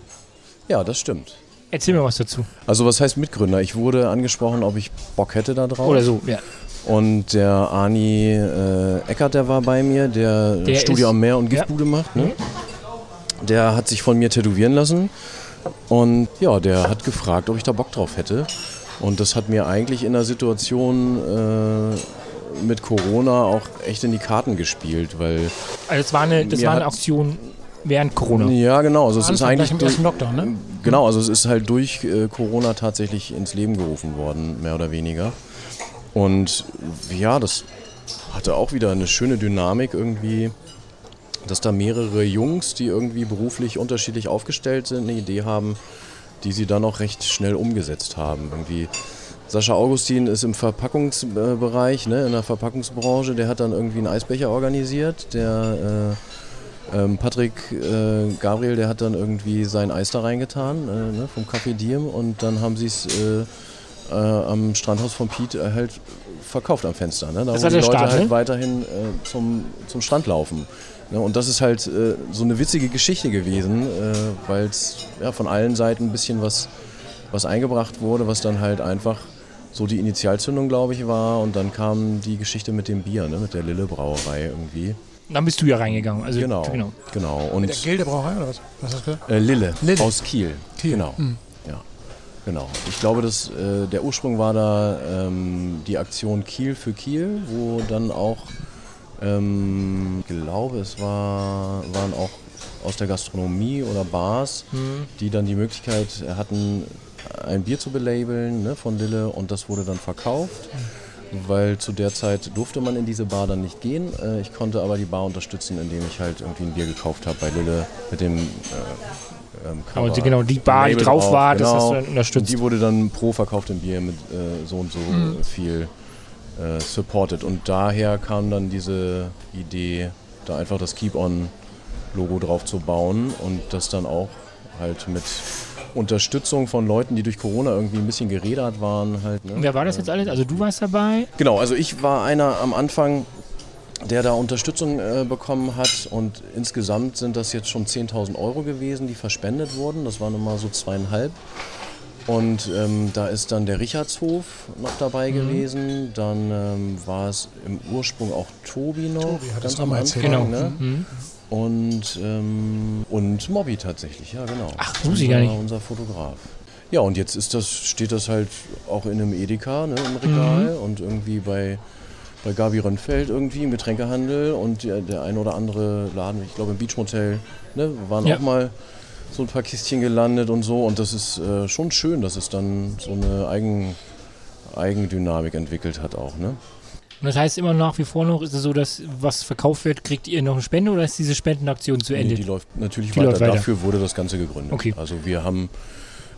Ja, das stimmt. Erzähl mir was dazu. Also was heißt Mitgründer? Ich wurde angesprochen, ob ich Bock hätte da drauf. Oder so, ja. Und der Arni äh, Eckert, der war bei mir, der, Der Studio ist- am Meer und ja. Giftbude macht. Ne? Der hat sich von mir tätowieren lassen. Und ja, der hat gefragt, ob ich da Bock drauf hätte. Und das hat mir eigentlich in der Situation äh, mit Corona auch echt in die Karten gespielt, weil Also das war eine, das war eine Aktion während Corona. ja genau, also es ist eigentlich durch, Lockdown, ne? Genau, also es ist halt durch äh, Corona tatsächlich ins Leben gerufen worden, mehr oder weniger. Und ja, das hatte auch wieder eine schöne Dynamik irgendwie, dass da mehrere Jungs, die irgendwie beruflich unterschiedlich aufgestellt sind, eine Idee haben, die sie dann auch recht schnell umgesetzt haben. Irgendwie Sascha Augustin ist im Verpackungsbereich, ne, in der Verpackungsbranche, der hat dann irgendwie einen Eisbecher organisiert, der äh, ähm, Patrick äh, Gabriel, der hat dann irgendwie sein Eis da reingetan äh, ne, vom Café Diem und dann haben sie es äh, äh, am Strandhaus von Piet äh, halt verkauft am Fenster. Ne? Da Das wo die Leute Start, halt ne? weiterhin zum, zum Strand laufen. Ne? Und das ist halt so eine witzige Geschichte gewesen, weil es ja, von allen Seiten ein bisschen was, was eingebracht wurde, was dann halt einfach so die Initialzündung, glaube ich, war. Und dann kam die Geschichte mit dem Bier, ne? mit der Lille Brauerei irgendwie. Dann bist du ja reingegangen. Also, Genau, genau. genau. Und Der Gildebrauerei oder was? Was hast du gesagt? äh, Lille, Lille. aus Kiel. Kiel. Genau. Hm. Ja. Genau. Ich glaube, dass äh, der Ursprung war da ähm, die Aktion Kiel für Kiel, wo dann auch, ähm, ich glaube, es war, waren auch aus der Gastronomie oder Bars, die dann die Möglichkeit hatten, ein Bier zu belabeln ne, von Lille und das wurde dann verkauft. Weil zu der Zeit durfte man in diese Bar dann nicht gehen. Äh, Ich konnte aber die Bar unterstützen, indem ich halt irgendwie ein Bier gekauft habe bei Lille mit dem äh, ähm, Cover. Und genau, die Bar, die drauf war, das hast du dann Und unterstützt. die wurde dann pro verkauftem Bier mit äh, so und so viel äh, supported. Und daher kam dann diese Idee, da einfach das Keep-On-Logo drauf zu bauen und das dann auch halt mit Unterstützung von Leuten, die durch Corona irgendwie ein bisschen gerädert waren. Halt, ne? Wer war das jetzt alles? Also du warst dabei. Genau, also ich war einer am Anfang, der da Unterstützung äh, bekommen hat und insgesamt sind das jetzt schon 10.000 Euro gewesen, die verspendet wurden. Das waren immer so zweieinhalb. Und ähm, da ist dann der Richardshof noch dabei gewesen. Dann ähm, war es im Ursprung auch Tobi noch. Tobi hat das ganz auch am mal Anfang. erzählt. Genau. Ne? Mhm. Und, ähm, und Mobby tatsächlich, ja genau. Ach, wusste ich gar nicht. Unser Fotograf. Ja, und jetzt ist das, steht das halt auch in einem Edeka ne, im Regal Mhm. und irgendwie bei, bei Gabi Rönnfeld irgendwie im Getränkehandel und der, der ein oder andere Laden, ich glaube im Beachmotel, ne, waren Ja. auch mal so ein paar Kistchen gelandet und so. Und das ist äh, schon schön, dass es dann so eine Eigen, Eigendynamik entwickelt hat auch. Ne? Und das heißt immer nach wie vor noch, ist es so, dass was verkauft wird, kriegt ihr noch eine Spende oder ist diese Spendenaktion zu Ende? Nee, die läuft natürlich Die weiter. läuft weiter. Dafür wurde das Ganze gegründet. Okay. Also wir haben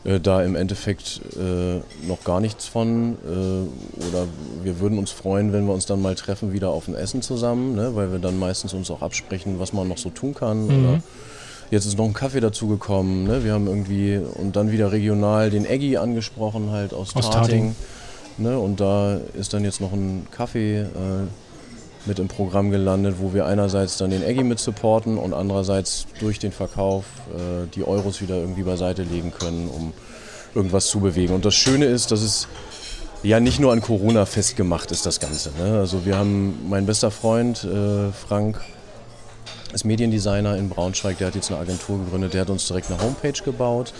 äh, da im Endeffekt äh, noch gar nichts von. Äh, oder wir würden uns freuen, wenn wir uns dann mal treffen, wieder auf ein Essen zusammen, ne? weil wir dann meistens uns auch absprechen, was man noch so tun kann. Mhm. Oder jetzt ist noch ein Kaffee dazugekommen. Ne? Wir haben irgendwie und dann wieder regional den Eggy angesprochen, halt aus, Aus Tarting. Tarting. Ne? Und da ist dann jetzt noch ein Kaffee. Äh, mit im Programm gelandet, wo wir einerseits dann den Eggy mit supporten und andererseits durch den Verkauf äh, die Euros wieder irgendwie beiseite legen können, um irgendwas zu bewegen. Und das Schöne ist, dass es ja nicht nur an Corona festgemacht ist, das Ganze. Ne? Also wir haben, mein bester Freund äh, Frank ist Mediendesigner in Braunschweig, der hat jetzt eine Agentur gegründet, der hat uns direkt eine Homepage gebaut,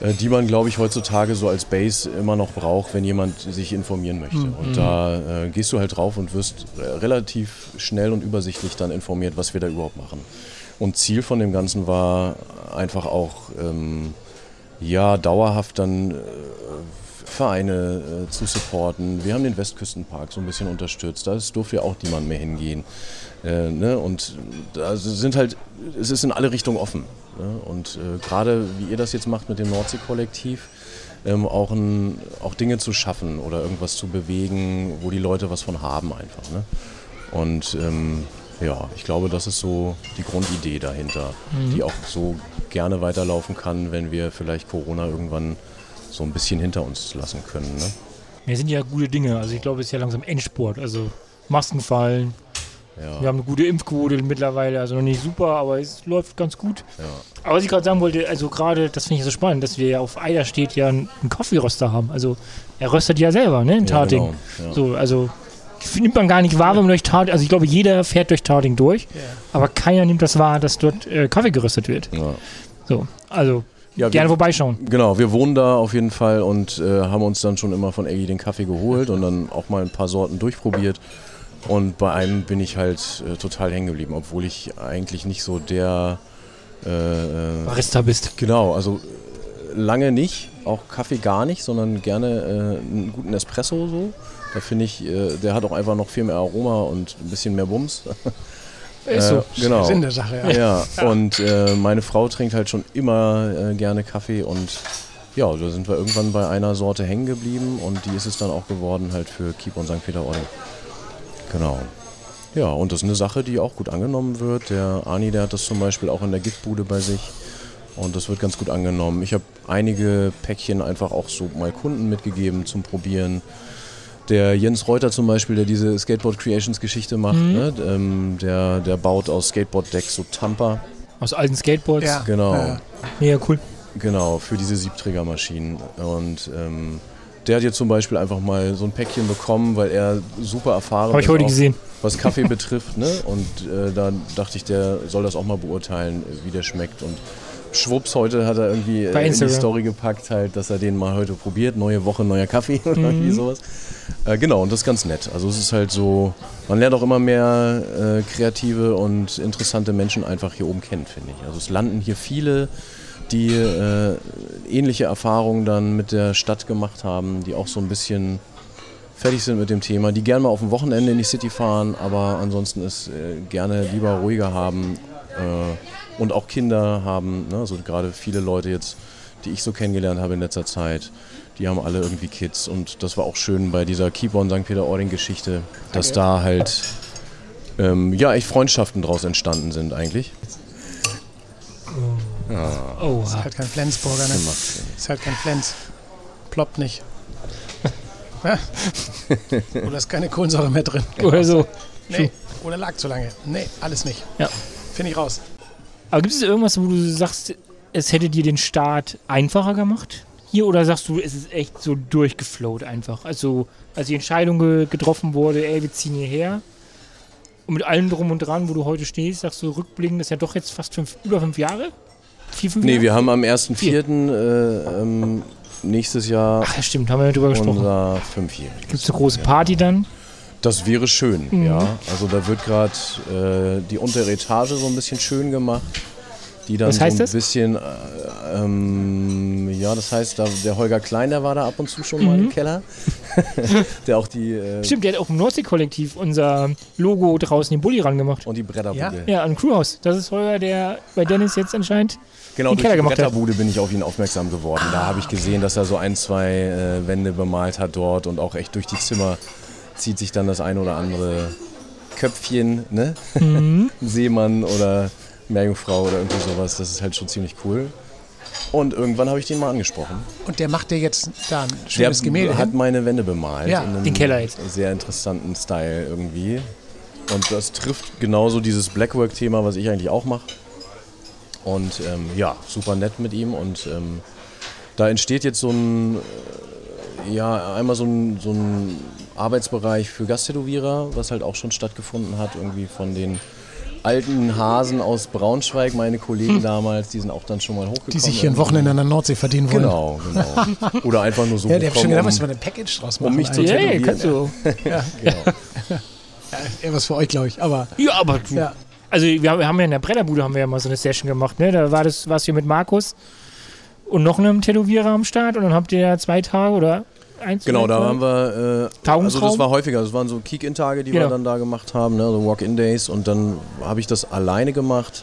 die man, glaube ich, heutzutage so als Base immer noch braucht, wenn jemand sich informieren möchte. Und da äh, gehst du halt drauf und wirst äh, relativ schnell und übersichtlich dann informiert, was wir da überhaupt machen. Und Ziel von dem Ganzen war einfach auch, ähm, ja, dauerhaft dann äh, Vereine äh, zu supporten. Wir haben den Westküstenpark so ein bisschen unterstützt. Da durfte ja auch niemand mehr hingehen. Äh, ne? Und da sind halt, es ist in alle Richtungen offen. Ne? Und äh, gerade wie ihr das jetzt macht mit dem Nordsee-Kollektiv, ähm, auch, ein, auch Dinge zu schaffen oder irgendwas zu bewegen, wo die Leute was von haben einfach. Ne? Und ähm, ja, ich glaube, das ist so die Grundidee dahinter, die auch so gerne weiterlaufen kann, wenn wir vielleicht Corona irgendwann so ein bisschen hinter uns lassen können. Ne? Wir sind ja gute Dinge. Also ich glaube, es ist ja langsam Endsport. Also Masken fallen, Ja. Wir haben eine gute Impfquote mittlerweile, also noch nicht super, aber es läuft ganz gut. Ja. Aber was ich gerade sagen wollte, also gerade, das finde ich so spannend, dass wir ja auf Eider steht ja einen Kaffeeröster haben. Also er röstet ja selber, ne, in Ja, Tating. genau, ja. So, also nimmt man gar nicht wahr, wenn man durch Tating, also ich glaube, jeder fährt durch Tating durch, Ja. aber keiner nimmt das wahr, dass dort äh, Kaffee geröstet wird. Ja. So, also Ja, gerne wir, vorbeischauen. genau, wir wohnen da auf jeden Fall und äh, haben uns dann schon immer von Eggy den Kaffee geholt und dann auch mal ein paar Sorten durchprobiert. Und bei einem bin ich halt äh, total hängen geblieben, obwohl ich eigentlich nicht so der äh, äh, Barista bist. Genau, also äh, lange nicht, auch Kaffee gar nicht, sondern gerne äh, einen guten Espresso so. Da finde ich, äh, der hat auch einfach noch viel mehr Aroma und ein bisschen mehr Bums. *laughs* Ist so. Äh, genau. Sinn der Sache, ja. Ja, und äh, meine Frau trinkt halt schon immer äh, gerne Kaffee und ja, da sind wir irgendwann bei einer Sorte hängen geblieben und die ist es dann auch geworden halt für Keep und St. Peter-Ording. Genau. Ja, und das ist eine Sache, die auch gut angenommen wird. Der Ani, der hat das zum Beispiel auch in der Giftbude bei sich und das wird ganz gut angenommen. Ich habe einige Päckchen einfach auch so mal Kunden mitgegeben zum Probieren. Der Jens Reuter zum Beispiel, der diese Skateboard Creations Geschichte macht, ne? ähm, der, der baut aus Skateboard-Decks so Tamper. Aus alten Skateboards. Ja. Genau. Ja. Mega cool. Genau, für diese Siebträgermaschinen. Und ähm, der hat jetzt zum Beispiel einfach mal so ein Päckchen bekommen, weil er super erfahren Habe ich heute auch gesehen. was Kaffee *laughs* betrifft. Ne? Und äh, da dachte ich, der soll das auch mal beurteilen, wie der schmeckt. Und schwupps, heute hat er irgendwie äh, in die. Story gepackt, halt, dass er den mal heute probiert. Neue Woche, neuer Kaffee *laughs* oder Mhm. irgendwie sowas. Äh, genau, und das ist ganz nett. Also es ist halt so, man lernt auch immer mehr äh, kreative und interessante Menschen einfach hier oben kennen, finde ich. Also es landen hier viele, die äh, ähnliche Erfahrungen dann mit der Stadt gemacht haben, die auch so ein bisschen fertig sind mit dem Thema, die gerne mal auf dem Wochenende in die City fahren, aber ansonsten es äh, gerne lieber ruhiger haben äh, und auch Kinder haben. Ne? Also gerade viele Leute jetzt, die ich so kennengelernt habe in letzter Zeit, die haben alle irgendwie Kids und das war auch schön bei dieser Keep on St. Peter-Ording-Geschichte, dass da halt ähm, ja echt Freundschaften draus entstanden sind eigentlich. Oh, Ist halt kein Flensburger, ne? Ist halt kein Flens. Ploppt nicht. *laughs* Oder ist keine Kohlensäure mehr drin. *laughs* oder so. Nee. Oder lag zu lange. Nee, alles nicht. Ja. Finde ich raus. Aber gibt es irgendwas, wo du sagst, es hätte dir den Start einfacher gemacht? Hier oder sagst du, es ist echt so durchgeflowt einfach? Also, als die Entscheidung ge getroffen wurde, ey, wir ziehen hierher. Und mit allem drum und dran, wo du heute stehst, sagst du rückblickend, das ist ja doch jetzt fast fünf, über fünf Jahre? Vier, fünf Nee, wir haben am 1.4. Äh, ähm, nächstes Jahr Ach ja, stimmt, haben wir drüber gesprochen. unser Fünfjähriges. Gibt es eine große Party dann? Das wäre schön, Mhm. ja. Also da wird gerade äh, die untere Etage so ein bisschen schön gemacht. Die dann Was heißt so ein das? bisschen, äh, ähm, ja, das heißt, da, der Holger Klein, der war da ab und zu schon mal Mhm. im Keller. *laughs* der auch die äh, Stimmt, der hat auch im Nordsee-Kollektiv unser Logo draußen im Bulli rangemacht. und die Bretterbude. Ja, am Crewhaus. Das ist Holger, der bei Dennis jetzt anscheinend Genau, den durch Keller die gemacht hat. Bretterbude bin ich auf ihn aufmerksam geworden. Da habe ich gesehen, dass er so ein, zwei äh, Wände bemalt hat dort und auch echt durch die Zimmer zieht sich dann das ein oder andere Köpfchen, ne? Mhm. *laughs* Seemann oder Meerjungfrau oder irgendwie sowas. Das ist halt schon ziemlich cool. Und irgendwann habe ich den mal angesprochen. Und der macht dir jetzt da ein schönes Gemälde hat hin? meine Wände bemalt. Ja. in einem Den Keller jetzt. Sehr interessanten Style irgendwie. Und das trifft genauso dieses Blackwork-Thema, was ich eigentlich auch mache. Und ähm, ja, super nett mit ihm. Und ähm, da entsteht jetzt so ein, äh, ja, einmal so ein, so ein Arbeitsbereich für Gasttätowierer, was halt auch schon stattgefunden hat, irgendwie von den alten Hasen aus Braunschweig, meine Kollegen damals, die sind auch dann schon mal hochgekommen. Die sich hier ein Wochenende an der Nordsee verdienen wollen. Genau, genau. Oder einfach nur so Ja, der hat schon gedacht, was um- wir ein Package draus machen. um mich zu. Ja, ja, tätowieren, kannst du. *laughs* genau. *laughs* ja, eher was für euch, glaube ich. Aber Ja, aber du. ja, Also wir, haben- ja in der Brennerbude haben wir ja mal so eine Session gemacht, ne? Da war das, warst du mit Markus und noch einem Tätowierer am Start und dann habt ihr ja zwei Tage oder Genau, da haben wir, äh, also das war häufiger, das waren so Kick-In-Tage, die Genau. wir dann da gemacht haben, ne, so Walk-In-Days. Und dann habe ich das alleine gemacht.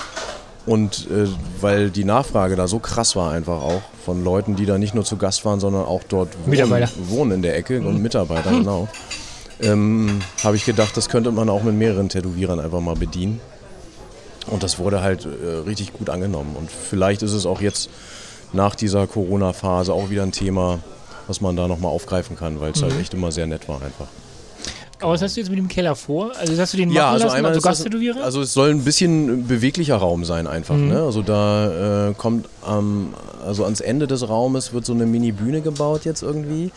Und äh, weil die Nachfrage da so krass war einfach auch von Leuten, die da nicht nur zu Gast waren, sondern auch dort wohnen, wohnen in der Ecke und Mitarbeiter, genau, ähm, habe ich gedacht, das könnte man auch mit mehreren Tätowierern einfach mal bedienen. Und das wurde halt äh, richtig gut angenommen. Und vielleicht ist es auch jetzt nach dieser Corona-Phase auch wieder ein Thema, was man da nochmal aufgreifen kann, weil es halt echt immer sehr nett war einfach. Aber was hast du jetzt mit dem Keller vor? Also hast du den Ja, machen also lassen, einmal also Gasttätowierer? also es soll ein bisschen beweglicher Raum sein einfach. Mhm. Ne? Also da äh, kommt am, also ans Ende des Raumes wird so eine Mini-Bühne gebaut jetzt irgendwie,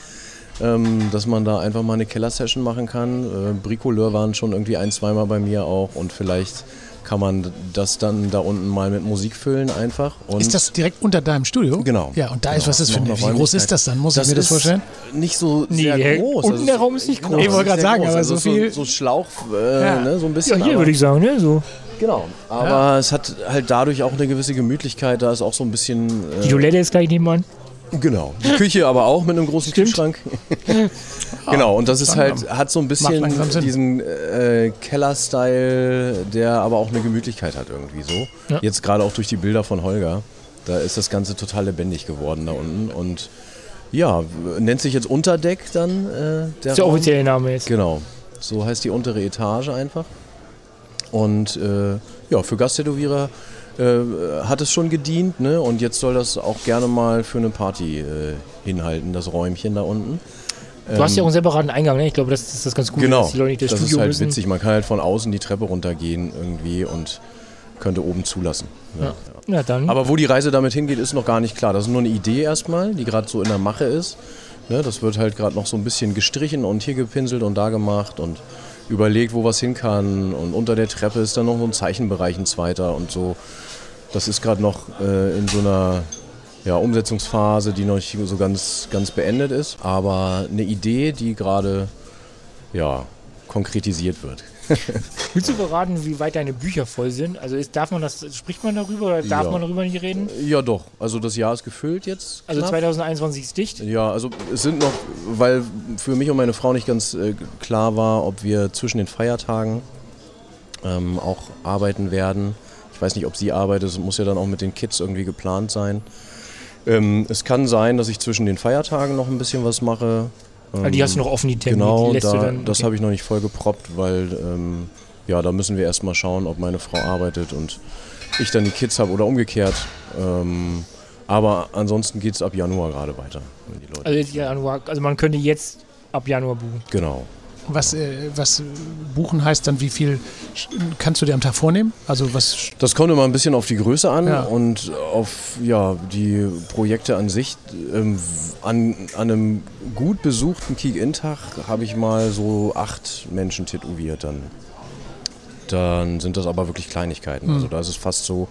ähm, dass man da einfach mal eine Keller-Session machen kann. Äh, Bricoleur waren schon irgendwie ein, zweimal bei mir auch und vielleicht kann man das dann da unten mal mit Musik füllen einfach. Und Ist das direkt unter deinem Studio? Genau. Ja, und da Genau. ist, was ist für eine, wie groß ist das dann? Muss ich mir das ist vorstellen? Nicht so Nee, sehr groß. unten Also der Raum ist nicht genau, groß. Ich es wollte gerade sagen, groß. aber Also so viel- So Schlauch, äh, Ja. ne, so ein bisschen. ja, hier würde ich sagen, ne? So. Genau, aber es hat halt dadurch auch eine gewisse Gemütlichkeit. Da ist auch so ein bisschen. Die Äh, Toilette ist gleich nebenan. Genau. Die Küche aber auch mit einem großen Stimmt. Kühlschrank. *laughs* *laughs* genau, und das ist halt, hat so ein bisschen diesen äh, Keller-Style, der aber auch eine Gemütlichkeit hat irgendwie so. Ja. Jetzt gerade auch durch die Bilder von Holger. Da ist das Ganze total lebendig geworden da unten. Und ja, nennt sich jetzt Unterdeck dann äh, der Das ist der offizielle Name jetzt. Genau. So heißt die untere Etage einfach. Und äh, ja, für Gasttätowierer äh, hat es schon gedient, ne? Und jetzt soll das auch gerne mal für eine Party äh, hinhalten, das Räumchen da unten. Du hast ja auch einen separaten Eingang, ne? Ich glaube, das ist das ganz gut, Genau, dass die Leute nicht das, das Studio ist halt müssen. witzig. Man kann halt von außen die Treppe runtergehen irgendwie und könnte oben zulassen. Ne? Ja. Ja, dann. Aber wo die Reise damit hingeht, ist noch gar nicht klar. Das ist nur eine Idee erstmal, die gerade so in der Mache ist. Ne, das wird halt gerade noch so ein bisschen gestrichen und hier gepinselt und da gemacht und überlegt, wo was hin kann. Und unter der Treppe ist dann noch so ein Zeichenbereich, ein zweiter und so. Das ist gerade noch äh, in so einer ja, Umsetzungsphase, die noch nicht so ganz, ganz beendet ist. Aber eine Idee, die gerade ja, konkretisiert wird. *laughs* Willst du verraten, wie weit deine Bücher voll sind? Also ist, darf man das, spricht man darüber oder darf Ja. man darüber nicht reden? Ja, doch. Also das Jahr ist gefüllt jetzt. Also knapp. 2021 ist dicht. Ja, also es sind noch, weil für mich und meine Frau nicht ganz äh, klar war, ob wir zwischen den Feiertagen ähm, auch arbeiten werden. Ich weiß nicht, ob sie arbeitet, es muss ja dann auch mit den Kids irgendwie geplant sein. Ähm, es kann sein, dass ich zwischen den Feiertagen noch ein bisschen was mache. Ähm, Also die hast du noch offen, die Termine. Genau, die da, dann, das okay. habe ich noch nicht voll geproppt, weil ähm, ja, da müssen wir erstmal schauen, ob meine Frau arbeitet und ich dann die Kids habe oder umgekehrt. Ähm, aber ansonsten geht es ab Januar gerade weiter. Also, Januar, also man könnte jetzt ab Januar buchen. genau. Was, äh, was buchen heißt dann, wie viel kannst du dir am Tag vornehmen? Also was Das kommt immer ein bisschen auf die Größe an Ja. und auf ja, die Projekte an sich. Ähm, an, an einem gut besuchten Kick-In-Tag habe ich mal so acht Menschen tätowiert dann. Dann sind das aber wirklich Kleinigkeiten. Also da ist es fast so,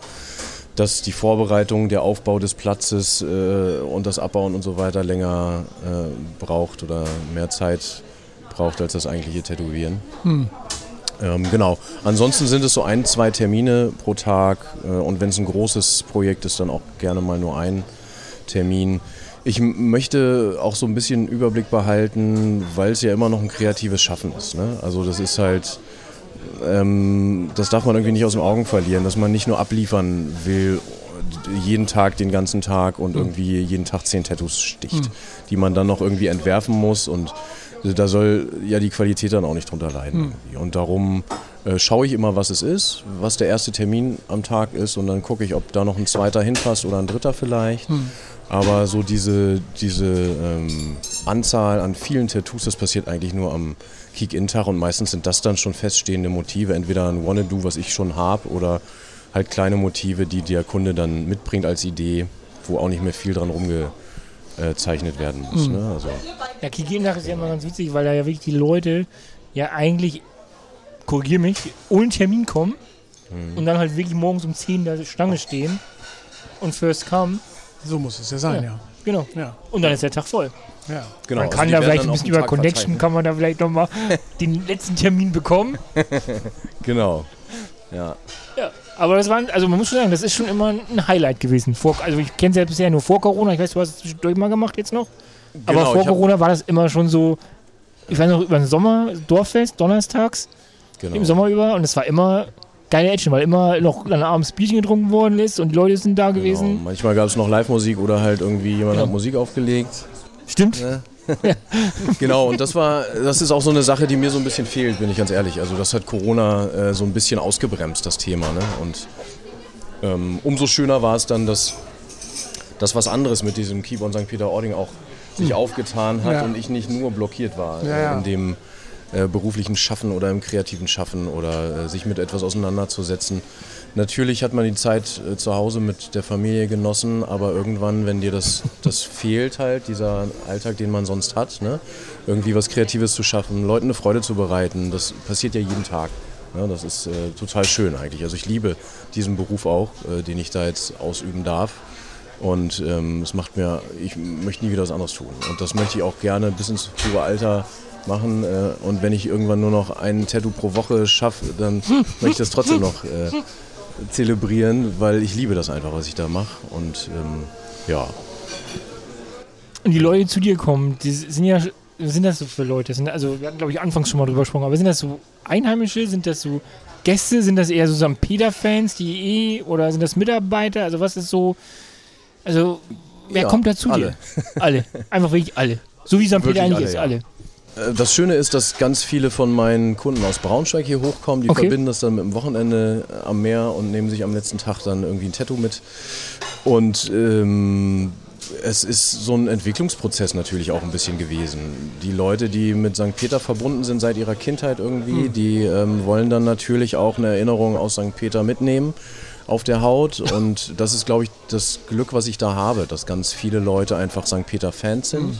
dass die Vorbereitung, der Aufbau des Platzes äh, und das Abbauen und so weiter länger äh, braucht oder mehr Zeit braucht als das eigentliche Tätowieren. Ähm, genau. Ansonsten sind es so ein, zwei Termine pro Tag äh, und wenn es ein großes Projekt ist, dann auch gerne mal nur ein Termin. Ich möchte auch so ein bisschen Überblick behalten, weil es ja immer noch ein kreatives Schaffen ist. Ne? Also das ist halt, ähm, das darf man irgendwie nicht aus den Augen verlieren, dass man nicht nur abliefern will, jeden Tag, den ganzen Tag und irgendwie jeden Tag zehn Tattoos sticht, die man dann noch irgendwie entwerfen muss und da soll ja die Qualität dann auch nicht drunter leiden. irgendwie. Und darum äh, schaue ich immer, was es ist, was der erste Termin am Tag ist und dann gucke ich, ob da noch ein zweiter hinpasst oder ein dritter vielleicht. Aber so diese, diese ähm, Anzahl an vielen Tattoos, das passiert eigentlich nur am Kick-In-Tag und meistens sind das dann schon feststehende Motive, entweder ein Wanna-Do, was ich schon habe, oder halt kleine Motive, die der Kunde dann mitbringt als Idee, wo auch nicht mehr viel dran rumgezeichnet werden muss. Ne? Also, Ja, Kigin-Tag ist ja immer ganz witzig, weil da ja wirklich die Leute ja eigentlich, korrigier mich, ohne Termin kommen Mhm. und dann halt wirklich morgens um 10 da Stange stehen und first come. so muss es ja sein, ja. Genau. Ja, Und dann ist der Tag voll. ja. genau, man also kann die da vielleicht ein bisschen über Tag Connection, ne? kann man da vielleicht nochmal *laughs* den letzten Termin bekommen. Genau. Ja. Aber das war, also man muss schon sagen, das ist schon immer ein Highlight gewesen. Vor, also ich kenne es ja bisher nur vor Corona, ich weiß, du hast es zwischendurch mal gemacht jetzt noch. Aber Genau, vor ich hab- Corona war das immer schon so, ich weiß noch, über den Sommer, Dorffest, donnerstags, Genau. im Sommer über und es war immer geile Action, weil immer noch dann abends Bierchen getrunken worden ist und die Leute sind da Genau. gewesen. Manchmal gab es noch Live-Musik oder halt irgendwie jemand Ja. hat Musik aufgelegt. Stimmt. *laughs* Genau, und das war, das ist auch so eine Sache, die mir so ein bisschen fehlt, bin ich ganz ehrlich. Also das hat Corona äh, so ein bisschen ausgebremst, das Thema. Ne? Und ähm, umso schöner war es dann, dass das was anderes mit diesem Keyboard St. Peter-Ording auch sich aufgetan hat Ja. und ich nicht nur blockiert war Ja, äh, ja. in dem äh, beruflichen Schaffen oder im kreativen Schaffen oder äh, sich mit etwas auseinanderzusetzen. Natürlich hat man die Zeit äh, zu Hause mit der Familie genossen, aber irgendwann, wenn dir das, das *laughs* fehlt halt, dieser Alltag, den man sonst hat, ne? irgendwie was Kreatives zu schaffen, Leuten eine Freude zu bereiten, das passiert ja jeden Tag. Ja, das ist äh, total schön eigentlich. Also ich liebe diesen Beruf auch, äh, den ich da jetzt ausüben darf. Und ähm, es macht mir, ich möchte nie wieder was anderes tun. Und das möchte ich auch gerne bis ins hohe Alter machen. Äh, und wenn ich irgendwann nur noch ein Tattoo pro Woche schaffe, dann *laughs* möchte ich das trotzdem noch äh, zelebrieren, weil ich liebe das einfach, was ich da mache. Und ähm, ja. Und die Leute, die zu dir kommen, die sind ja, sind das so für Leute? Sind, also wir hatten, glaube ich, anfangs schon mal drüber gesprochen, aber sind das so Einheimische? Sind das so Gäste? Sind das eher so St. Peter-Fans, die eh, oder sind das Mitarbeiter? Also was ist so, also wer Ja, kommt da zu alle. dir? Alle. Einfach wirklich alle. So wie St. Peter eigentlich alle, ist, ja. alle. Äh, Das Schöne ist, dass ganz viele von meinen Kunden aus Braunschweig hier hochkommen. Die Okay. verbinden das dann mit dem Wochenende am Meer und nehmen sich am letzten Tag dann irgendwie ein Tattoo mit. Und ähm, es ist so ein Entwicklungsprozess natürlich auch ein bisschen gewesen. Die Leute, die mit St. Peter verbunden sind seit ihrer Kindheit irgendwie, die ähm, wollen dann natürlich auch eine Erinnerung aus St. Peter mitnehmen auf der Haut. Und das ist, glaube ich, das Glück, was ich da habe, dass ganz viele Leute einfach St. Peter-Fans sind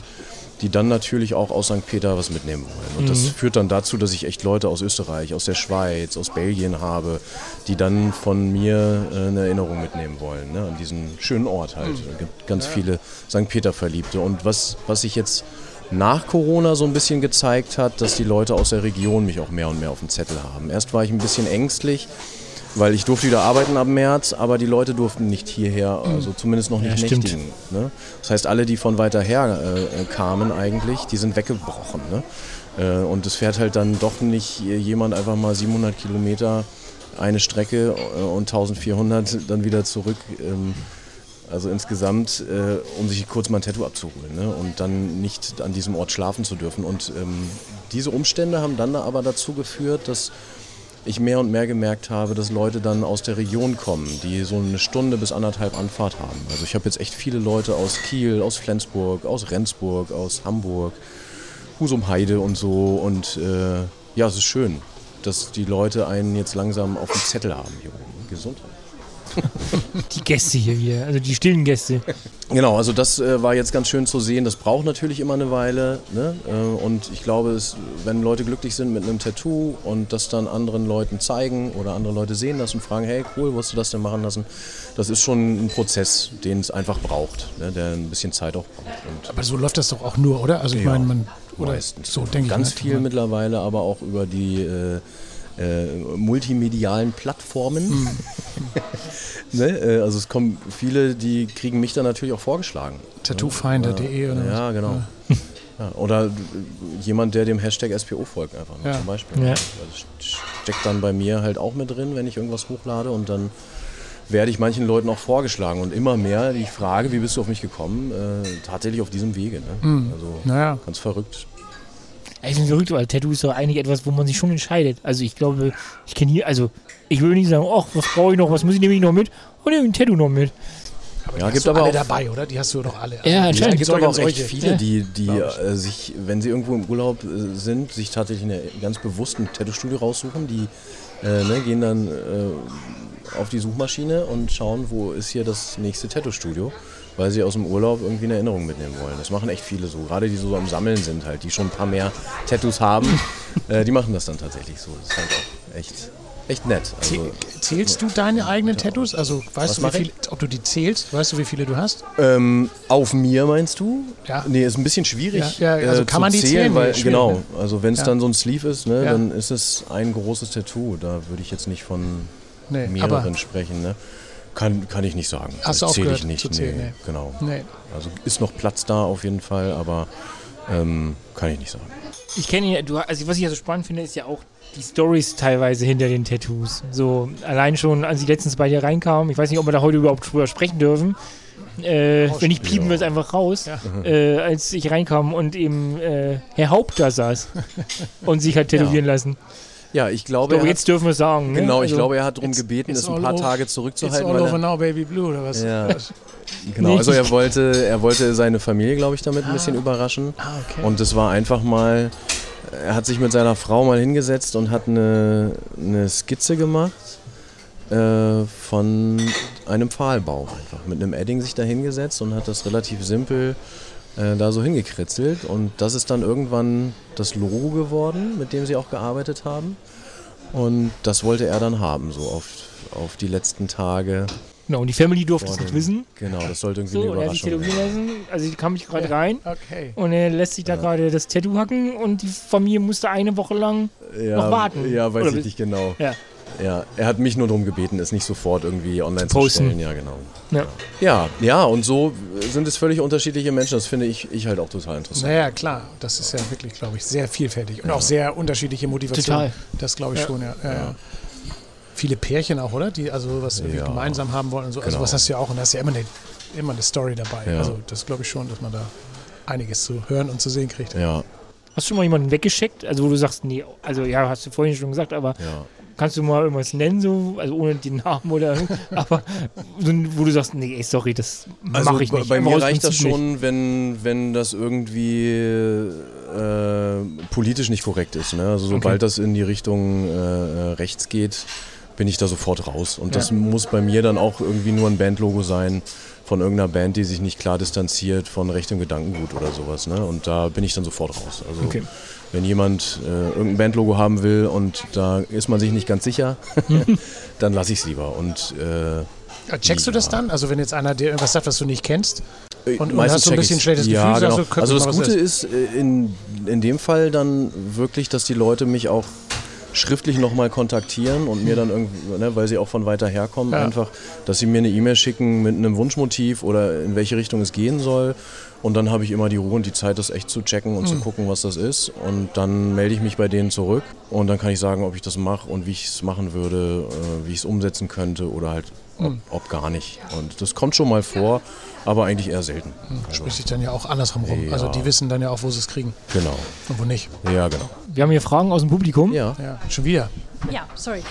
die dann natürlich auch aus St. Peter was mitnehmen wollen. Und das führt dann dazu, dass ich echt Leute aus Österreich, aus der Schweiz, aus Belgien habe, die dann von mir äh, eine Erinnerung mitnehmen wollen, ne? an diesen schönen Ort halt. Es gibt ganz viele St. Peter-Verliebte. Und was, was sich jetzt nach Corona so ein bisschen gezeigt hat, dass die Leute aus der Region mich auch mehr und mehr auf dem Zettel haben. Erst war ich ein bisschen ängstlich, weil ich durfte wieder arbeiten ab März, aber die Leute durften nicht hierher, also zumindest noch Ja, nicht stimmt. nächtigen. Ne? Das heißt, alle, die von weiter her äh, kamen eigentlich, die sind weggebrochen. Ne? Äh, und es fährt halt dann doch nicht jemand einfach mal 700 Kilometer eine Strecke äh, und 1400 dann wieder zurück. Ähm, also insgesamt, äh, um sich kurz mal ein Tattoo abzuholen ne? und dann nicht an diesem Ort schlafen zu dürfen. Und ähm, diese Umstände haben dann aber dazu geführt, dass ich mehr und mehr gemerkt habe, dass Leute dann aus der Region kommen, die so eine Stunde bis anderthalb Anfahrt haben. Also ich habe jetzt echt viele Leute aus Kiel, aus Flensburg, aus Rendsburg, aus Hamburg, Husum Heide und so. Und äh, ja, es ist schön, dass die Leute einen jetzt langsam auf dem Zettel haben hier oben. Gesundheit. *laughs* Die Gäste hier, hier, also die stillen Gäste. Genau, also das äh, war jetzt ganz schön zu sehen. Das braucht natürlich immer eine Weile. Ne? Äh, und ich glaube, es, wenn Leute glücklich sind mit einem Tattoo und das dann anderen Leuten zeigen oder andere Leute sehen das und fragen, hey cool, wo hast du das denn machen lassen? Das ist schon ein Prozess, den es einfach braucht, ne? der ein bisschen Zeit auch braucht. Und Aber so läuft das doch auch nur, oder? Also ich Ja, meine, man oder meistens. so denke ich. Ganz mir. viel mittlerweile, aber auch über die äh, äh, multimedialen Plattformen. Hm. *laughs* ne? äh, also es kommen viele, die kriegen mich dann natürlich auch vorgeschlagen. Tattoofinder.de oder was? Ja, genau. Ja, oder jemand, der dem Hashtag SPO folgt, einfach Ja. zum Beispiel. Ja. Das steckt dann bei mir halt auch mit drin, wenn ich irgendwas hochlade und dann werde ich manchen Leuten auch vorgeschlagen und immer mehr die Frage, wie bist du auf mich gekommen, äh, tatsächlich auf diesem Wege. Ne? Also Naja. ganz verrückt. Ich bin verrückt, weil Tattoo ist doch eigentlich etwas, wo man sich schon entscheidet. Also ich glaube, ich kenne hier, also ich würde nicht sagen, ach, was brauche ich noch, was muss ich nämlich noch mit? Und nehme ein Tattoo noch mit. Aber Ja, ja, gibt aber alle auch- dabei, oder? Die hast du doch alle. Ja, Also, anscheinend. Es gibt aber auch echt solche. viele, Ja. die, die äh, sich, wenn sie irgendwo im Urlaub äh, sind, sich tatsächlich eine ganz bewusst ein Tattoo-Studio raussuchen. Die äh, ne, gehen dann äh, auf die Suchmaschine und schauen, wo ist hier das nächste Tattoo-Studio, weil sie aus dem Urlaub irgendwie eine Erinnerung mitnehmen wollen. Das machen echt viele so, gerade die so am Sammeln sind halt, die schon ein paar mehr Tattoos haben, *laughs* äh, die machen das dann tatsächlich so. Das ist halt auch echt, echt nett. Also, Zäh- Zählst du deine eigenen Tattoos? Also weißt du, wie viele, ob du die zählst? Weißt du, wie viele du hast? Ähm, auf mir meinst du? Ja. Nee, ist ein bisschen schwierig. Ja, ja, also äh, kann man die zählen? Weil, genau, ne? also wenn es Ja. dann so ein Sleeve ist, ne, dann ist es ein großes Tattoo. Da würde ich jetzt nicht von Nee, mehreren sprechen. Ne? Kann, kann ich nicht sagen. Hast du Das zähle ich nicht. zu zählen? nee, Nee. Genau. nee. Also ist noch Platz da auf jeden Fall, aber ähm, kann ich nicht sagen. Ich kenne ja, du, also was ich ja so spannend finde, ist ja auch die Stories teilweise hinter den Tattoos. So, allein schon, als ich letztens bei dir reinkam, ich weiß nicht, ob wir da heute überhaupt drüber sprechen dürfen. Äh, wenn nicht piepen wir es einfach raus. Ja. Äh, als ich reinkam und eben äh, Herr Haupt da saß *laughs* und sich hat tätowieren lassen. Ja, ich glaube, So, er hat, jetzt dürfen wir sagen. Ne? genau, ich Also, glaube, er hat darum it's- gebeten, it's es ein all paar over- Tage It's zurückzuhalten. all weil over er, now, baby blue, oder was? Ja. *laughs* Genau, also er wollte, er wollte seine Familie, glaube ich, damit ein bisschen überraschen. Ah, okay. Und es war einfach mal er hat sich mit seiner Frau mal hingesetzt und hat eine, eine Skizze gemacht äh, von einem Pfahlbaum einfach. Mit einem Edding sich da hingesetzt und hat das relativ simpel äh, da so hingekritzelt. Und das ist dann irgendwann das Logo geworden, mit dem sie auch gearbeitet haben. Und das wollte er dann haben, so auf, auf die letzten Tage. Genau, und die Family durfte es nicht wissen. Genau, das sollte irgendwie So, eine und er hat sich Überraschung tätowieren lassen. Also, die kam ich gerade rein. Okay. Und er lässt sich da gerade das Tattoo hacken und die Familie musste eine Woche lang. Ja, noch warten. Ja, weiß Oder ich nicht genau. Ja. Ja, er hat mich nur darum gebeten, es nicht sofort irgendwie online Posten. zu stellen. Ja, genau. Ja. Ja, ja, und so sind es völlig unterschiedliche Menschen. Das finde ich, ich halt auch total interessant. Naja, klar. Das ist ja wirklich, glaube ich, sehr vielfältig und auch sehr unterschiedliche Motivationen. Total. Das glaube ich Ja. schon, ja. ja. ja. Viele Pärchen auch, oder? Die also was Ja. gemeinsam haben wollen und so. Also Genau. was hast du ja auch und da ist ja immer eine, immer eine Story dabei. Ja. Also das glaube ich schon, dass man da einiges zu hören und zu sehen kriegt. Ja, Hast du schon mal jemanden weggeschickt? Also, wo du sagst, nee, also ja, hast du vorhin schon gesagt, aber ja. Kannst du mal irgendwas nennen, so, also ohne den Namen oder, *laughs* aber wo du sagst, nee, sorry, das Also mache ich nicht. bei mir reicht das nicht. schon, wenn, wenn das irgendwie äh, politisch nicht korrekt ist. Ne? Also sobald Okay. das in die Richtung äh, äh, rechts geht, bin ich da sofort raus. Und das Ja. muss bei mir dann auch irgendwie nur ein Bandlogo sein von irgendeiner Band, die sich nicht klar distanziert von Recht und Gedankengut oder sowas. Ne? Und da bin ich dann sofort raus. Also Okay. Wenn jemand äh, irgendein Bandlogo haben will und da ist man sich nicht ganz sicher, *laughs* *laughs* dann lasse ich es lieber. Und äh, Checkst du das dann? Also wenn jetzt einer dir irgendwas sagt, was du nicht kennst? Äh, Und- und meistens hast du ein bisschen ich's. schlechtes ja, Gefühl, sagst Genau. du, könnte Also das Gute ist äh, in, in dem Fall dann wirklich, dass die Leute mich auch schriftlich nochmal kontaktieren und mir dann irgendwie, ne, weil sie auch von weiter herkommen, Ja. einfach, dass sie mir eine E-Mail schicken mit einem Wunschmotiv oder in welche Richtung es gehen soll. Und dann habe ich immer die Ruhe und die Zeit, das echt zu checken und zu Mhm. gucken, was das ist. Und dann melde ich mich bei denen zurück und dann kann ich sagen, ob ich das mache und wie ich es machen würde, äh, wie ich es umsetzen könnte oder halt ob, Mhm. ob gar nicht. Und das kommt schon mal vor, aber eigentlich eher selten. Also, Spricht sich dann ja auch andersrum rum. Ja. Also die wissen dann ja auch, wo sie es kriegen genau. und wo nicht. Ja, genau. Wir haben hier Fragen aus dem Publikum. Ja. Ja, schon wieder. Ja, sorry.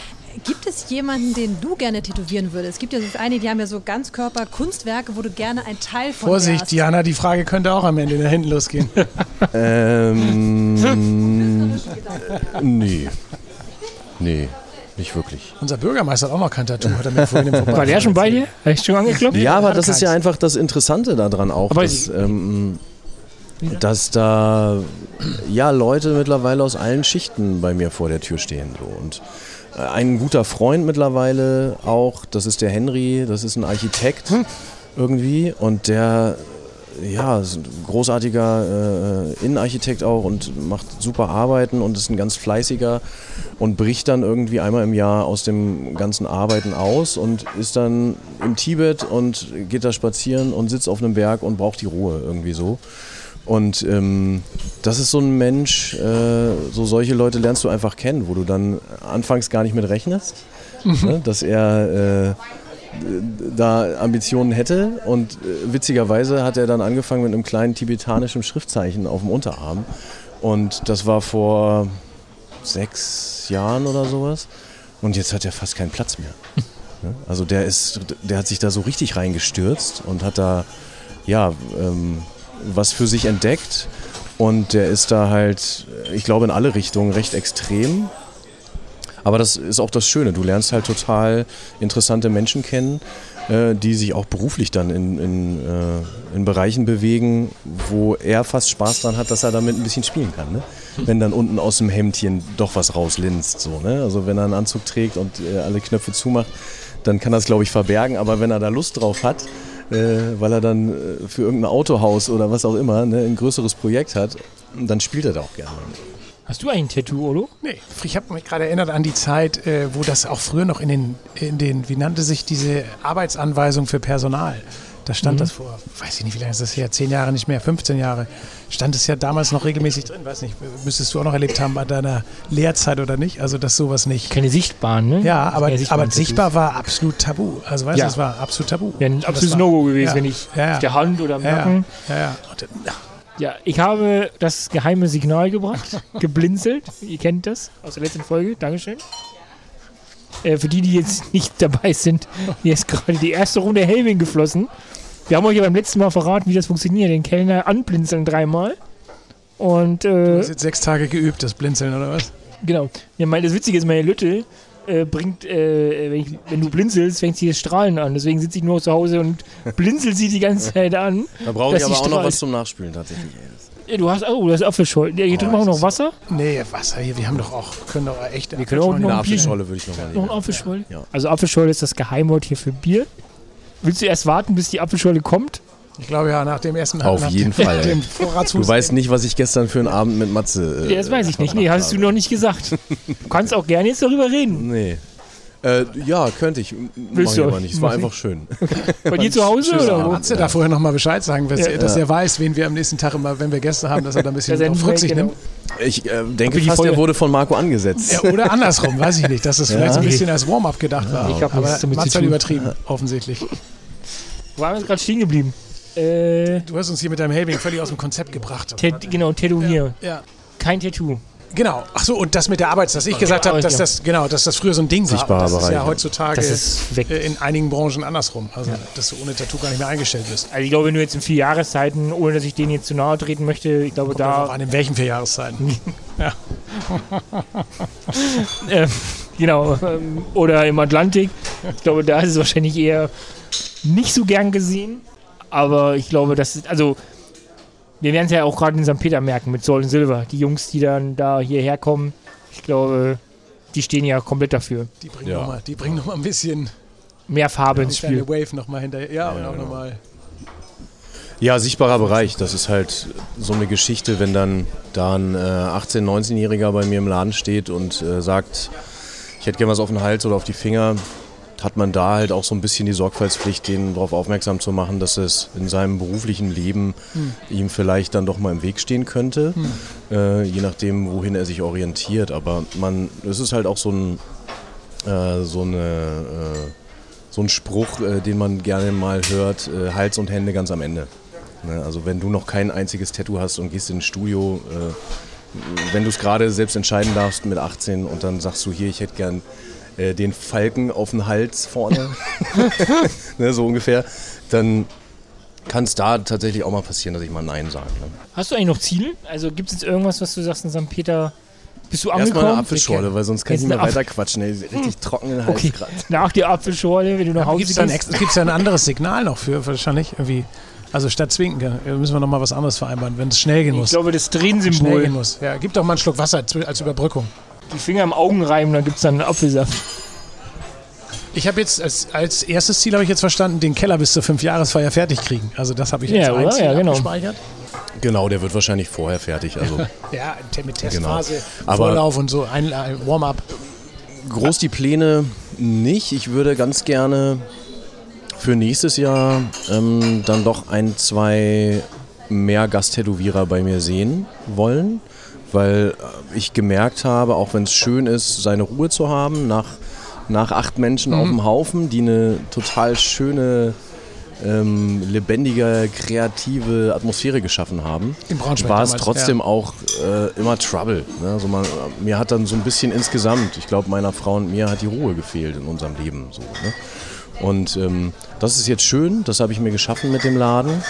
Gibt es jemanden, den du gerne tätowieren würdest? Es gibt ja so einige, die haben ja so Ganzkörper-Kunstwerke, wo du gerne ein Teil von Vorsicht, wärst. Diana, die Frage könnte auch am Ende da hinten losgehen. *laughs* Ähm, nee. Nee, nicht wirklich. Unser Bürgermeister hat auch noch kein Tattoo, hat er mir vorhin im *laughs* War der schon bei dir? Hast du schon angeklopft? Ja, aber das ist ja einfach das Interessante daran auch, Aber dass, ähm, dass da ja Leute mittlerweile aus allen Schichten bei mir vor der Tür stehen. So. Und ein guter Freund mittlerweile auch, das ist der Henry, das ist ein Architekt irgendwie und der ja, ist ein großartiger äh, Innenarchitekt auch und macht super Arbeiten und ist ein ganz fleißiger und bricht dann irgendwie einmal im Jahr aus dem ganzen Arbeiten aus und ist dann im Tibet und geht da spazieren und sitzt auf einem Berg und braucht die Ruhe irgendwie so. Und ähm, das ist so ein Mensch, äh, so solche Leute lernst du einfach kennen, wo du dann anfangs gar nicht mit rechnest, *laughs* ne, dass er äh, da Ambitionen hätte. Und äh, witzigerweise hat er dann angefangen mit einem kleinen tibetanischen Schriftzeichen auf dem Unterarm. Und das war vor sechs Jahren oder sowas. Und jetzt hat er fast keinen Platz mehr. *laughs* Ne? Also der ist, der hat sich da so richtig reingestürzt und hat da ja ähm, was für sich entdeckt. Und der ist da halt, ich glaube, in alle Richtungen recht extrem. Aber das ist auch das Schöne. Du lernst halt total interessante Menschen kennen, äh, die sich auch beruflich dann in, in, äh, in Bereichen bewegen, wo er fast Spaß dran hat, dass er damit ein bisschen spielen kann. Ne? Wenn dann unten aus dem Hemdchen doch was rauslinst. So, ne? Also wenn er einen Anzug trägt und äh, alle Knöpfe zumacht, dann kann er es, glaube ich, verbergen. Aber wenn er da Lust drauf hat, äh, weil er dann äh, für irgendein Autohaus oder was auch immer ne, ein größeres Projekt hat, dann spielt er da auch gerne. Hast du ein Tattoo, Olo? Nee, ich habe mich gerade erinnert an die Zeit, äh, wo das auch früher noch in den, in den, wie nannte sich diese Arbeitsanweisung für Personal? Da stand das vor, weiß ich nicht, wie lange ist das her, zehn Jahre nicht mehr, 15 Jahre, stand es ja damals noch regelmäßig drin, weiß nicht, müsstest du auch noch erlebt haben bei deiner Lehrzeit oder nicht, also dass sowas nicht. Keine sichtbaren, ne? Ja, aber, sichtbaren aber sichtbar war absolut tabu. Also weißt du, Ja. es war absolut tabu. Wäre ein absolutes No-Go gewesen, ja. wenn ich Ja, ja. auf der Hand oder am Ja, Nacken. ja, ja. Und, äh, Ja, ich habe das geheime Signal gebracht, *laughs* geblinzelt. Ihr kennt das aus der letzten Folge. Dankeschön. Äh, für die, die jetzt *laughs* nicht dabei sind, hier ist gerade die erste Runde Helming geflossen. Wir haben euch ja beim letzten Mal verraten, wie das funktioniert. Den Kellner anblinzeln dreimal. Und Du äh, hast jetzt sechs Tage geübt, das Blinzeln oder was? genau. Ja, mein, das Witzige ist, meine Lütte äh, bringt, äh, wenn, ich, wenn du blinzelst, fängt sie das Strahlen an. Deswegen sitze ich nur zu Hause und *laughs* blinzel sie die ganze Zeit an. Da brauche ich aber auch noch was zum Nachspülen tatsächlich. Du hast, oh, das ist Apfelschorle. Ja, hier drüben auch noch Wasser. Nee, Wasser hier, wir haben doch auch, können doch echt. Wir können auch Eine noch ein Bier. Apfelscholle würde ich noch mal Noch ein nehmen. Apfelschorle? Ja. Also Apfelschorle ist das Geheimwort hier für Bier. Willst du erst warten, bis die Apfelschorle kommt? Ich glaube ja, nach dem ersten Auf nach jeden *laughs* dem, Fall. Dem. Du weißt nicht, was ich gestern für einen Abend mit Matze. Äh, Ja, das weiß ich nicht. Nee, hast du noch nicht gesagt. Du kannst auch gerne jetzt darüber reden. Nee. Äh, ja, könnte ich. Willst Mach du ich auch? aber nicht. Es war einfach schön. Bei dir zu Hause oder wo? Matze da vorher nochmal Bescheid sagen, dass, Ja. dass er weiß, wen wir am nächsten Tag immer, wenn wir Gäste haben, dass er da ein bisschen Ja, auf Rücksicht genau. nimmt. Ich äh, denke die fast, Folge- wurde von Marco angesetzt. Ja, oder andersrum, weiß ich nicht, dass das vielleicht so ein bisschen als Warm-up gedacht war. Ich hab Aber Matze hat tun. übertrieben, offensichtlich. Wo haben wir gerade stehen geblieben? Äh, Du hast uns hier mit deinem Helbing völlig aus dem Konzept gebracht. Tat- genau, Tätowier. Ja. Kein Tattoo. Genau. Ach so, und das mit der Arbeit, dass ich gesagt habe, dass ja. das genau, dass das früher so ein Ding war. Sichtbarer Und das ist Bereich, ja ja. heutzutage ist äh, in einigen Branchen andersrum. Also, dass du ohne Tattoo gar nicht mehr eingestellt bist. Also ich glaube, wenn du jetzt in vier Jahreszeiten, ohne dass ich denen jetzt zu nahe treten möchte, ich glaube Da da, waren in welchen vier Jahreszeiten? *laughs* *laughs* äh, genau, ähm, oder im Atlantik, ich glaube, da ist es wahrscheinlich eher nicht so gern gesehen. Aber ich glaube, das ist, also wir werden es ja auch gerade in St. Peter merken mit Soul und Silver. Die Jungs, die dann da hierher kommen, ich glaube, die stehen ja komplett dafür. Die bringen Ja. noch mal, die bringen noch mal ein bisschen Mehr Farbe die ins Spiel. Wave noch mal hinterher. Ja, und Ja, auch genau. noch mal. Ja, sichtbarer Bereich. Das ist halt so eine Geschichte, wenn dann da ein äh, 18-, 19-Jähriger bei mir im Laden steht und äh, sagt, ich hätte gerne was auf den Hals oder auf die Finger, hat man da halt auch so ein bisschen die Sorgfaltspflicht, den darauf aufmerksam zu machen, dass es in seinem beruflichen Leben ihm vielleicht dann doch mal im Weg stehen könnte, äh, je nachdem, wohin er sich orientiert. Aber man, es ist halt auch so ein, äh, so eine, äh, so ein Spruch, äh, den man gerne mal hört, äh, Hals und Hände ganz am Ende. Ne? Also wenn du noch kein einziges Tattoo hast und gehst ins Studio, äh, wenn du es gerade selbst entscheiden darfst mit 18 und dann sagst du hier, ich hätte gern äh, den Falken auf den Hals vorne, *laughs* ne, so ungefähr, dann kann es da tatsächlich auch mal passieren, dass ich mal Nein sage. Ne? Hast du eigentlich noch Ziele? Also gibt es jetzt irgendwas, was du sagst in St. Peter? Bist du Erstmal angekommen? eine Apfelschorle, weil sonst kann ich nicht mehr eine Apf- weiter quatschen. Ey, richtig trockenen Hals Okay. gerade. Nach der Apfelschorle, wenn du nach Hause Gibt es da, ein gehst. anderes Signal noch für, wahrscheinlich? Irgendwie. Also statt Zwinken müssen wir noch mal was anderes vereinbaren, wenn es schnell gehen Ich muss. glaube, das schnell gehen muss. Ja, gib doch mal einen Schluck Wasser als Überbrückung. Die Finger im Augen reiben, dann gibt es dann einen Apfelsaft. Ich habe jetzt als, als erstes Ziel habe ich jetzt verstanden, den Keller bis zur Fünfjahresfeier fertig kriegen. Also das habe ich Ja, jetzt ein Ziel Ja, genau. abgespeichert. Genau, der wird wahrscheinlich vorher fertig. Also *laughs* Ja, mit Testphase, Aber- Vorlauf und so, ein, ein Warm-up. groß die Pläne nicht. Ich würde ganz gerne für nächstes Jahr ähm, dann doch ein, zwei mehr Gasttätowierer bei mir sehen wollen, weil äh, ich gemerkt habe, auch wenn es schön ist, seine Ruhe zu haben, nach, nach acht Menschen auf dem Haufen, die eine total schöne, ähm, lebendige, kreative Atmosphäre geschaffen haben, war es trotzdem auch äh, immer Trouble. Ne? Also man, mir hat dann so ein bisschen insgesamt, ich glaube meiner Frau und mir hat die Ruhe gefehlt in unserem Leben. So, ne? Und ähm, das ist jetzt schön, das habe ich mir geschaffen mit dem Laden.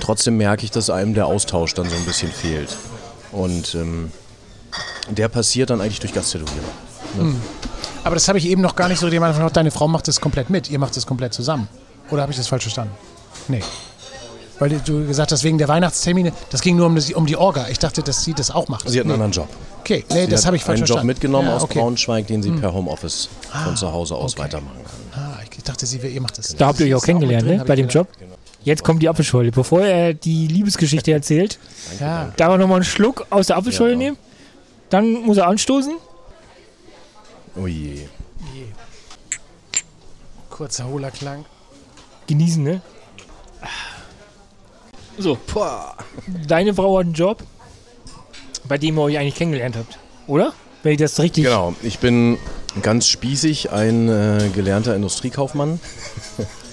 Trotzdem merke ich, dass einem der Austausch dann so ein bisschen fehlt. Und ähm, der passiert dann eigentlich durch Gasttätowierer. Aber das habe ich eben noch gar nicht so jemand von deine Frau macht das komplett mit, ihr macht das komplett zusammen. Oder habe ich das falsch verstanden? Nee. Weil du gesagt hast, wegen der Weihnachtstermine, das ging nur um, das, um die Orga. Ich dachte, dass sie das auch macht. Sie hat einen nee. anderen Job. Okay, nee, Sie das habe ich falsch einen Job verstanden. mitgenommen Ja, aus okay. Braunschweig, den sie per Homeoffice von zu Hause aus okay. weitermachen kann. Ah, ich dachte, sie, ihr macht das. Da habt ihr euch auch kennengelernt, ne? Bei dem gedacht. Job. Jetzt kommt die Apfelschorle. Bevor er die Liebesgeschichte erzählt, *laughs* Ja, darf er nochmal einen Schluck aus der Apfelschorle Ja. nehmen. Dann muss er anstoßen. Oh je. kurzer hohler Klang. Genießen, ne? So, deine Frau hat einen Job, bei dem ihr euch eigentlich kennengelernt habt, oder? Wenn ich das richtig... Genau, ich bin ganz spießig ein äh, gelernter Industriekaufmann. *laughs*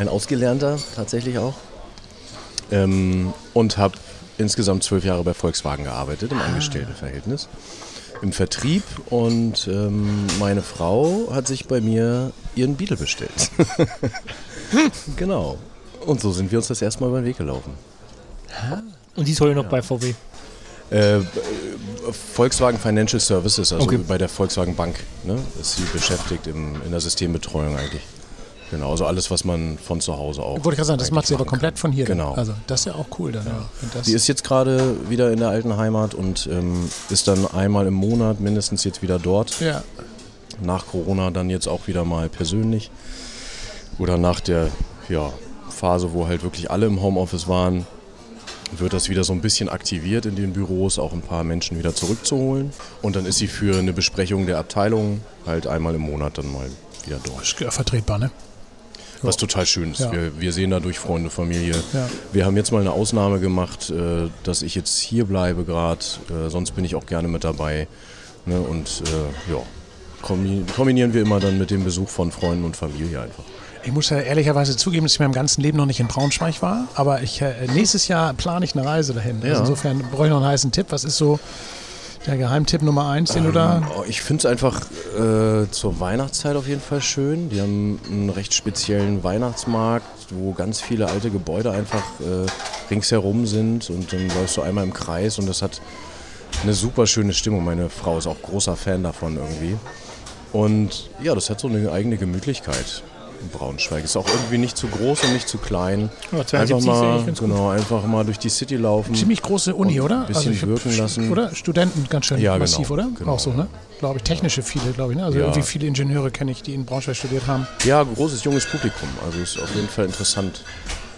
ein ausgelernter tatsächlich auch. Ähm, und habe insgesamt zwölf Jahre bei Volkswagen gearbeitet im Angestelltenverhältnis. Im Vertrieb und ähm, meine Frau hat sich bei mir ihren Beetle bestellt. *laughs* genau. Und so sind wir uns das erste Mal über den Weg gelaufen. Und die ist heute noch bei VW. Äh, Volkswagen Financial Services, also Okay. bei der Volkswagen Bank, ne, ist sie beschäftigt im, in der Systembetreuung eigentlich. Genau, also alles, was man von zu Hause auch. Wollte ich gerade sagen, das macht sie aber machen kann. komplett von hier. dann. Genau. Also das ist ja auch cool dann. Ja. Das, Sie ist jetzt gerade wieder in der alten Heimat und ähm, ist dann einmal im Monat mindestens jetzt wieder dort. ja, Nach Corona dann jetzt auch wieder mal persönlich. Oder nach der ja, Phase, wo halt wirklich alle im Homeoffice waren, wird das wieder so ein bisschen aktiviert in den Büros, auch ein paar Menschen wieder zurückzuholen. Und dann ist sie für eine Besprechung der Abteilung halt einmal im Monat dann mal wieder dort. ist ja vertretbar, ne? Was total schön ist. Wir, wir sehen dadurch Freunde, Familie. Wir haben jetzt mal eine Ausnahme gemacht, äh, dass ich jetzt hier bleibe gerade. Äh, sonst bin ich auch gerne mit dabei. Ne? Und äh, ja, kombi- kombinieren wir immer dann mit dem Besuch von Freunden und Familie einfach. Ich muss ja ehrlicherweise zugeben, dass ich meinem ganzen Leben noch nicht in Braunschweig war, aber ich, äh, nächstes Jahr plane ich eine Reise dahin. Ja. Also insofern brauche ich noch einen heißen Tipp. Was ist so der Geheimtipp Nummer eins, den du da... Oh, Ich finde es einfach äh, zur Weihnachtszeit auf jeden Fall schön. Die haben einen recht speziellen Weihnachtsmarkt, wo ganz viele alte Gebäude einfach äh, ringsherum sind und dann läufst du einmal im Kreis und das hat eine super schöne Stimmung. Meine Frau ist auch großer Fan davon irgendwie. Und ja, das hat so eine eigene Gemütlichkeit Braunschweig. Ist auch irgendwie nicht zu groß und nicht zu klein. Ja, Einfach 72 ist mal, gut. genau, einfach mal durch die City laufen. Ziemlich große Uni, oder? ein bisschen ich hab- wirken lassen. Oder? Studenten ganz schön Ja, genau, massiv, oder? genau, Auch so, ne? Glaube ich. Technische viele, glaube ich. Ne? Also Ja. irgendwie viele Ingenieure kenne ich, die in Braunschweig studiert haben. Ja, großes junges Publikum. Also ist auf jeden Fall interessant,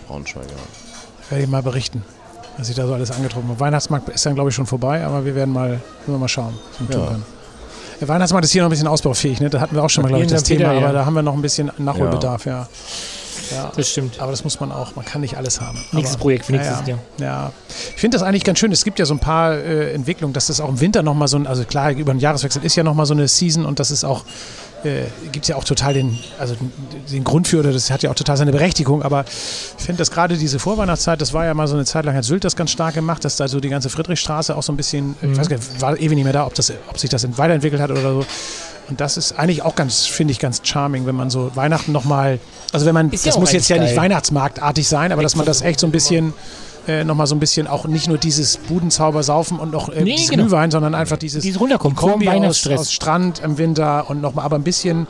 Braunschweig. Ja. Werde ich mal berichten, was ich da so alles angetroffen habe. Weihnachtsmarkt ist dann, glaube ich, schon vorbei, aber wir werden mal, wir mal schauen, was wir tun können. Der Weihnachtsmarkt ist hier noch ein bisschen ausbaufähig, ne? Da hatten wir auch schon mal, glaube ich, das der Thema, Peter, ja. aber da haben wir noch ein bisschen Nachholbedarf, ja. ja. Das stimmt. Aber das muss man auch, man kann nicht alles haben. Nächstes aber, Projekt für nächstes ja, Jahr. Ja, ja. ich finde das eigentlich ganz schön. Es gibt ja so ein paar äh, Entwicklungen, dass das auch im Winter nochmal so ein, also klar, über den Jahreswechsel ist ja nochmal so eine Season und das ist auch, äh, gibt es ja auch total den, also den, Grund für, oder das hat ja auch total seine Berechtigung, aber ich finde, dass gerade diese Vorweihnachtszeit, das war ja mal so eine Zeit lang, hat Sylt das ganz stark gemacht, dass da so die ganze Friedrichstraße auch so ein bisschen, ich weiß gar nicht, war ewig nicht mehr da, ob, das, ob sich das weiterentwickelt hat oder so. Und das ist eigentlich auch ganz, finde ich, ganz charming, wenn man so Weihnachten nochmal, also wenn man, Ist ja das auch muss jetzt ja eigentlich nicht geil. Weihnachtsmarktartig sein, aber dass man das echt so ein bisschen, äh, nochmal so ein bisschen, auch nicht nur dieses Budenzauber saufen und noch äh, Nee, dieses genau. Glühwein, sondern einfach dieses Dieses runterkommen, vorm Kombi aus, aus Strand im Winter und nochmal, aber ein bisschen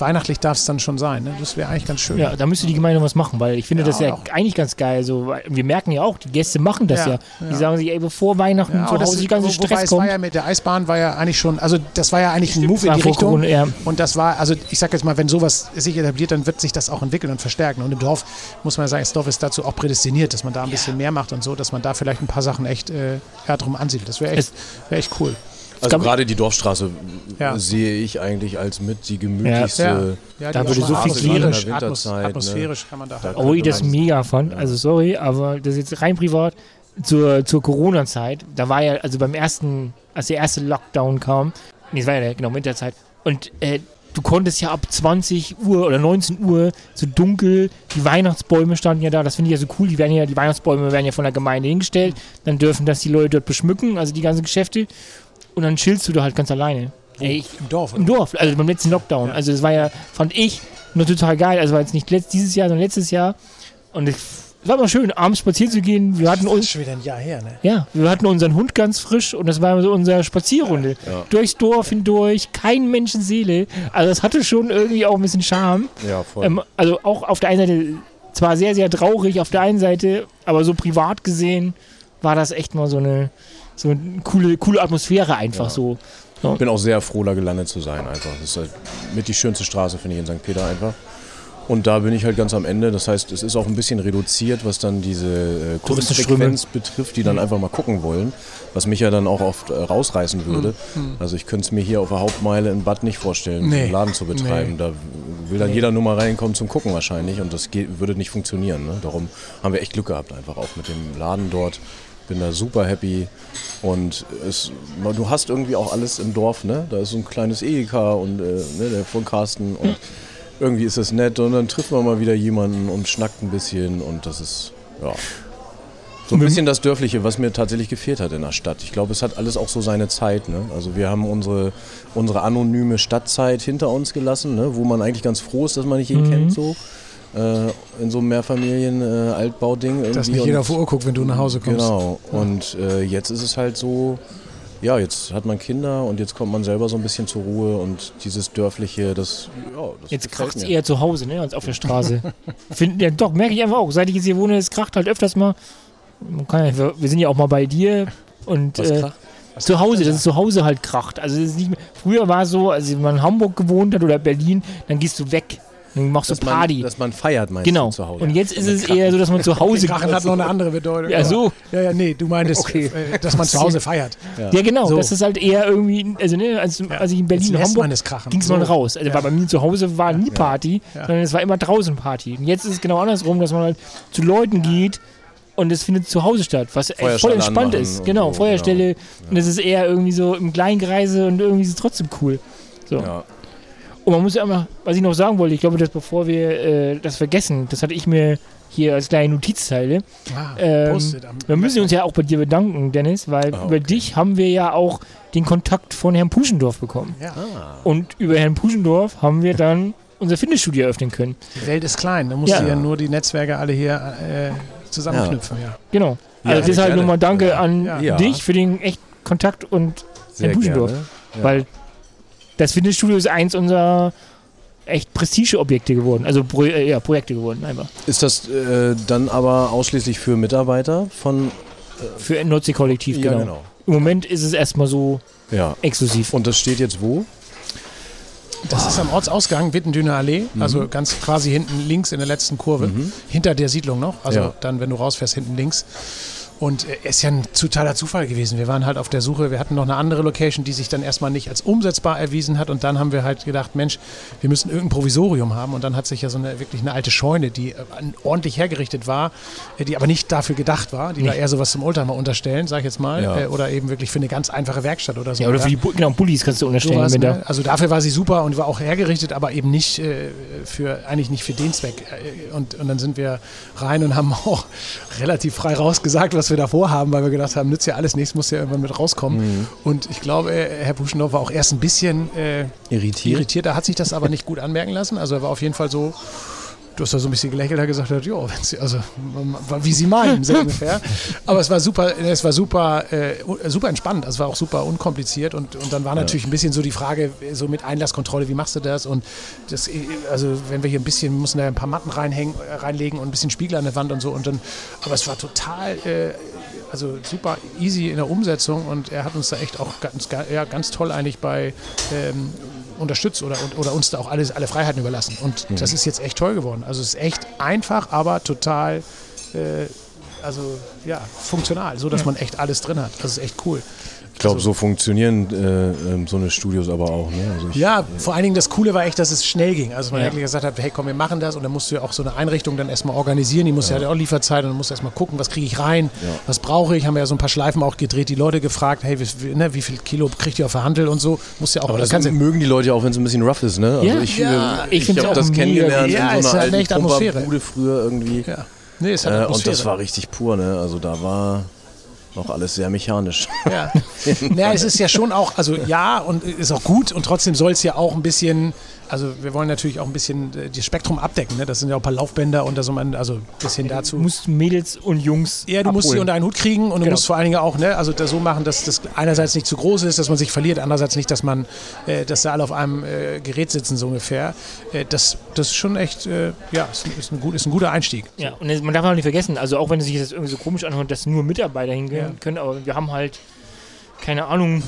weihnachtlich darf es dann schon sein. Ne? Das wäre eigentlich ganz schön. Ja, da müsste die Gemeinde was machen, weil ich finde Ja, das ja auch. eigentlich ganz geil. Also, wir merken ja auch, die Gäste machen das Ja, ja. Die ja. sagen sich, ey, bevor Weihnachten Ja, zu Hause die ganze wo- Stress es war kommt. ja mit der Eisbahn war ja eigentlich schon, also das war ja eigentlich ein Move in die Richtung. Corona. Und das war, also ich sag jetzt mal, wenn sowas sich etabliert, dann wird sich das auch entwickeln und verstärken. Und im Dorf muss man ja sagen, das Dorf ist dazu auch prädestiniert, dass man da ein bisschen mehr macht und so, dass man da vielleicht ein paar Sachen echt äh, drum ansiedelt. Das wäre echt, wär echt cool. Also gerade die Dorfstraße Ja. sehe ich eigentlich als mit die gemütlichste. Ja, die Da würde so viel atmosphärisch, der Atmos Winterzeit, ne? atmosphärisch kann man da halt. Obwohl ich könnte das mega fand. Also sorry, aber das ist jetzt rein privat. Zur, zur Corona-Zeit, da war ja, also beim ersten, als der erste Lockdown kam, nee, es war ja der, genau, Winterzeit, und äh, du konntest ja ab 20 Uhr oder 19 Uhr so dunkel, die Weihnachtsbäume standen ja da, das finde ich ja so cool, die werden ja, die Weihnachtsbäume werden ja von der Gemeinde hingestellt, dann dürfen das die Leute dort beschmücken, also die ganzen Geschäfte, und dann chillst du da halt ganz alleine. Ey, ich, Im Dorf. im Oder? Dorf, also beim letzten Lockdown. Ja. Also das war ja, fand ich, nur total geil. Also war jetzt nicht letzt, dieses Jahr, sondern letztes Jahr. Und es war mal schön, abends spazieren zu gehen. Wir hatten Das ist uns, schon wieder ein Jahr her, ne? ja, wir hatten unseren Hund ganz frisch und das war so unsere Spazierrunde. Ja. Durchs Dorf hindurch, kein Menschenseele. Also das hatte schon irgendwie auch ein bisschen Charme. Ja, voll. Ähm, also auch auf der einen Seite zwar sehr, sehr traurig auf der einen Seite, aber so privat gesehen war das echt mal so eine, so eine coole, coole Atmosphäre einfach Ja. so. Ich bin auch sehr froh, da gelandet zu sein einfach. Das ist halt mit die schönste Straße, finde ich, in St. Peter einfach. Und da bin ich halt ganz am Ende. Das heißt, es ist auch ein bisschen reduziert, was dann diese äh. Kundenfrequenz betrifft, die dann einfach mal gucken wollen. Was mich ja dann auch oft äh, rausreißen würde. Also ich könnte es mir hier auf der Hauptmeile in Bad nicht vorstellen, Nee. einen Laden zu betreiben. Nee. Da will dann jeder nur mal reinkommen zum Gucken wahrscheinlich. Und das geht, würde nicht funktionieren. Ne? Darum haben wir echt Glück gehabt einfach auch mit dem Laden dort. Bin da super happy. Und es, du hast irgendwie auch alles im Dorf, ne? Da ist so ein kleines Edeka und äh, ne, der von Carsten und irgendwie ist es nett und dann trifft man mal wieder jemanden und schnackt ein bisschen und das ist, ja. So ein bisschen das Dörfliche, was mir tatsächlich gefehlt hat in der Stadt. Ich glaube, es hat alles auch so seine Zeit. Ne? Also wir haben unsere, unsere anonyme Stadtzeit hinter uns gelassen, ne? wo man eigentlich ganz froh ist, dass man nicht ihn kennt so. Äh, in so einem Mehrfamilien-Altbauding. Äh, Dass nicht jeder Uhr guckt, wenn du nach Hause kommst. Genau. Und äh, jetzt ist es halt so, ja, jetzt hat man Kinder und jetzt kommt man selber so ein bisschen zur Ruhe und dieses dörfliche, das, ja, das Jetzt kracht es eher zu Hause, ne, als auf der Straße. *laughs* Find, ja, doch, merke ich einfach auch. Seit ich jetzt hier wohne, es kracht halt öfters mal. Man kann ja, wir, wir sind ja auch mal bei dir und Was äh, kracht? zu Hause, dass es zu Hause halt kracht. Also es ist nicht mehr, früher war es so, als wenn man in Hamburg gewohnt hat oder Berlin, dann gehst du weg. Dann machst du Dass man, Party. dass man feiert meinst genau. du zu Hause. Und jetzt ist es eher so, dass man zu Hause Krachen hat noch eine andere Bedeutung. Ja, so. Ja, ja, nee, du meintest, Okay. äh, dass man zu Hause feiert. Ja, genau. So. Das ist halt eher irgendwie, also ne, als, als ich in Berlin, Hamburg man ging es So. mal raus. Also Ja. war bei mir zu Hause war nie Party, Ja. sondern es war immer draußen Party. Und jetzt ist es genau andersrum, dass man halt zu Leuten geht und es findet zu Hause statt, was echt voll entspannt ist. Genau, so, Feuerstelle. Und es ist eher irgendwie so im Kleinkreise und irgendwie ist es trotzdem cool. So. Ja. Und man muss ja immer, was ich noch sagen wollte, ich glaube, dass bevor wir äh, das vergessen, das hatte ich mir hier als kleine Notizzeile. Ah, Ähm, Wir müssen uns ja auch bei dir bedanken, Dennis, weil Ah, über okay. dich haben wir ja auch den Kontakt von Herrn Puschendorf bekommen. Ja, Und über Herrn Puschendorf haben wir dann unser Fitnessstudio eröffnen können. die Welt ist klein. Da musst Ja. du ja nur die Netzwerke alle hier äh, zusammenknüpfen. Ja. Genau. Ja, Also deshalb gerne. nochmal Danke an dich für den echt Kontakt und Sehr Herrn Puschendorf. gerne. Ja. Weil das Fitnessstudio ist eins unserer echt Prestigeobjekte geworden. Also Pro äh, ja, Projekte geworden einfach. Ist das äh, dann aber ausschließlich für Mitarbeiter von Für ein Nordsee-Kollektiv, Ja, genau. genau. Im Moment ist es erstmal so Ja. exklusiv. Und das steht jetzt wo? Das ist am Ortsausgang Wittendüner Allee, Mhm. also ganz quasi hinten links in der letzten Kurve, hinter der Siedlung noch. Also Ja. dann, wenn du rausfährst, hinten links. Und äh, ist ja ein totaler Zufall gewesen. Wir waren halt auf der Suche, wir hatten noch eine andere Location, die sich dann erstmal nicht als umsetzbar erwiesen hat. Und dann haben wir halt gedacht, Mensch, wir müssen irgendein Provisorium haben. Und dann hat sich ja so eine wirklich eine alte Scheune, die äh, ordentlich hergerichtet war, äh, die aber nicht dafür gedacht war. Die war eher sowas zum Oldtimer unterstellen, sag ich jetzt mal. Ja. Oder eben wirklich für eine ganz einfache Werkstatt oder so. Ja, oder für die genau, Bullies kannst du unterstellen. Sowas, ne? Also dafür war sie super und war auch hergerichtet, aber eben nicht für, eigentlich nicht für den Zweck. Und, und dann sind wir rein und haben *laughs* auch relativ frei rausgesagt, was wir da vorhaben, weil wir gedacht haben, nützt ja alles nichts, muss ja irgendwann mit rauskommen. Mhm. Und ich glaube, äh, Herr Buschendorf war auch erst ein bisschen äh, Irritiert? irritiert. Er hat sich das aber nicht gut anmerken lassen. Also er war auf jeden Fall so, du hast da so ein bisschen gelächelt, hat gesagt, hat, ja, wenn Sie, also wie Sie meinen, so *laughs* ungefähr. Aber es war super, es war super, äh, super entspannt. Also es war auch super unkompliziert und, und dann war natürlich ein bisschen so die Frage, so mit Einlasskontrolle, wie machst du das? Und das, äh, also wenn wir hier ein bisschen, wir mussten da ein paar Matten reinhängen, äh, reinlegen und ein bisschen Spiegel an der Wand und so. Und dann, aber es war total, äh, also super easy in der Umsetzung und er hat uns da echt auch ganz, ga- ja, ganz toll eigentlich bei ähm, unterstützt oder, oder uns da auch alles, alle Freiheiten überlassen. Und das ist jetzt echt toll geworden. Also es ist echt einfach, aber total äh, also ja, funktional, so dass man echt alles drin hat. Das ist echt cool. Ich glaube, so funktionieren äh, ähm, so eine Studios aber auch. Ne? Also ich, Ja, vor allen Dingen das Coole war echt, dass es schnell ging. Also man Ja. wirklich gesagt hat, hey komm, wir machen das und dann musst du ja auch so eine Einrichtung dann erstmal organisieren. Die muss ja, ja auch Lieferzeit und dann musst du erstmal gucken, was kriege ich rein, was brauche ich. Haben wir ja so ein paar Schleifen auch gedreht, die Leute gefragt, hey, wie, ne, wie viel Kilo kriegt ihr auf der Handel und so. Muss ja auch, aber das mögen die Leute ja auch, wenn es ein bisschen rough ist. Ne? Also Ja. ich, Ja, äh, ich ich habe das kennengelernt. Ja, in so einer hat alten Atmosphäre. Früher irgendwie. ja. Nee, es hat Äh, und das war richtig pur. Ne? Also da war noch alles sehr mechanisch. Ja. *laughs* naja, es ist ja schon auch, also ja, und ist auch gut und trotzdem soll es ja auch ein bisschen, also wir wollen natürlich auch ein bisschen äh, das Spektrum abdecken. Ne? Das sind ja auch ein paar Laufbänder und da so man, also ein bisschen dazu. du musst Mädels und Jungs Ja, du musst sie abholen. unter einen Hut kriegen und du Genau. musst vor allen Dingen auch, ne, also das so machen, dass das einerseits nicht zu groß ist, dass man sich verliert, andererseits nicht, dass man, äh, dass da alle auf einem äh, Gerät sitzen, so ungefähr. Äh, das, das ist schon echt, äh, ja, ist, ist, ein gut, ist ein guter Einstieg. Ja, und man darf auch nicht vergessen, also auch wenn es sich das irgendwie so komisch anhört, dass nur Mitarbeiter hingehen Ja. können, aber wir haben halt, keine Ahnung,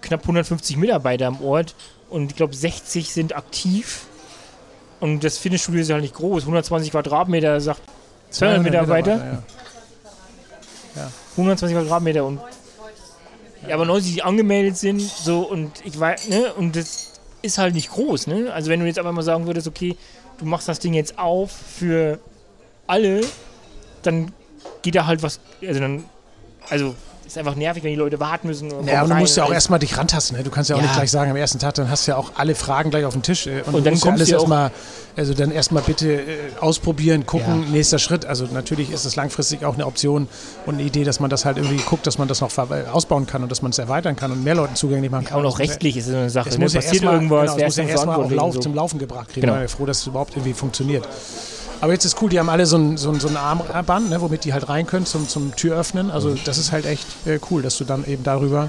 knapp 150 Mitarbeiter am Ort und ich glaube 60 sind aktiv. Und das Fitnessstudio ist halt nicht groß, 120 Quadratmeter, sagt 200 Mitarbeiter, ja. 120 Quadratmeter und ja, aber 90, die angemeldet sind, so und ich weiß, ne, und das ist halt nicht groß, ne? Also wenn du jetzt einfach mal sagen würdest, okay, du machst das Ding jetzt auf für alle, dann geht da halt was, also dann, also ist einfach nervig, wenn die Leute warten müssen. Ja, kommen und du musst ja auch alles. erstmal dich rantasten. Ne? Du kannst ja auch Ja. nicht gleich sagen am ersten Tag, dann hast du ja auch alle Fragen gleich auf dem Tisch. äh, Und, Und dann musst ja kommst alles ja auch- erstmal, also dann erstmal bitte äh, ausprobieren, gucken, Ja. nächster Schritt. Also natürlich ist es langfristig auch eine Option und eine Idee, dass man das halt irgendwie guckt, dass man das noch ver- ausbauen kann und dass man es erweitern kann und mehr Leuten zugänglich machen Ja, kann. und auch rechtlich ist es eine Sache. Es Ne? muss ja Passiert erstmal irgendwas, genau, muss ja denn erstmal auch Lauf, und so. zum Laufen gebracht kriegen. Genau. Ich bin froh, dass es überhaupt irgendwie funktioniert. Aber jetzt ist cool, die haben alle so ein, so ein, so ein Armband, ne, womit die halt rein können zum, zum Türöffnen. Also das ist halt echt äh, cool, dass du dann eben darüber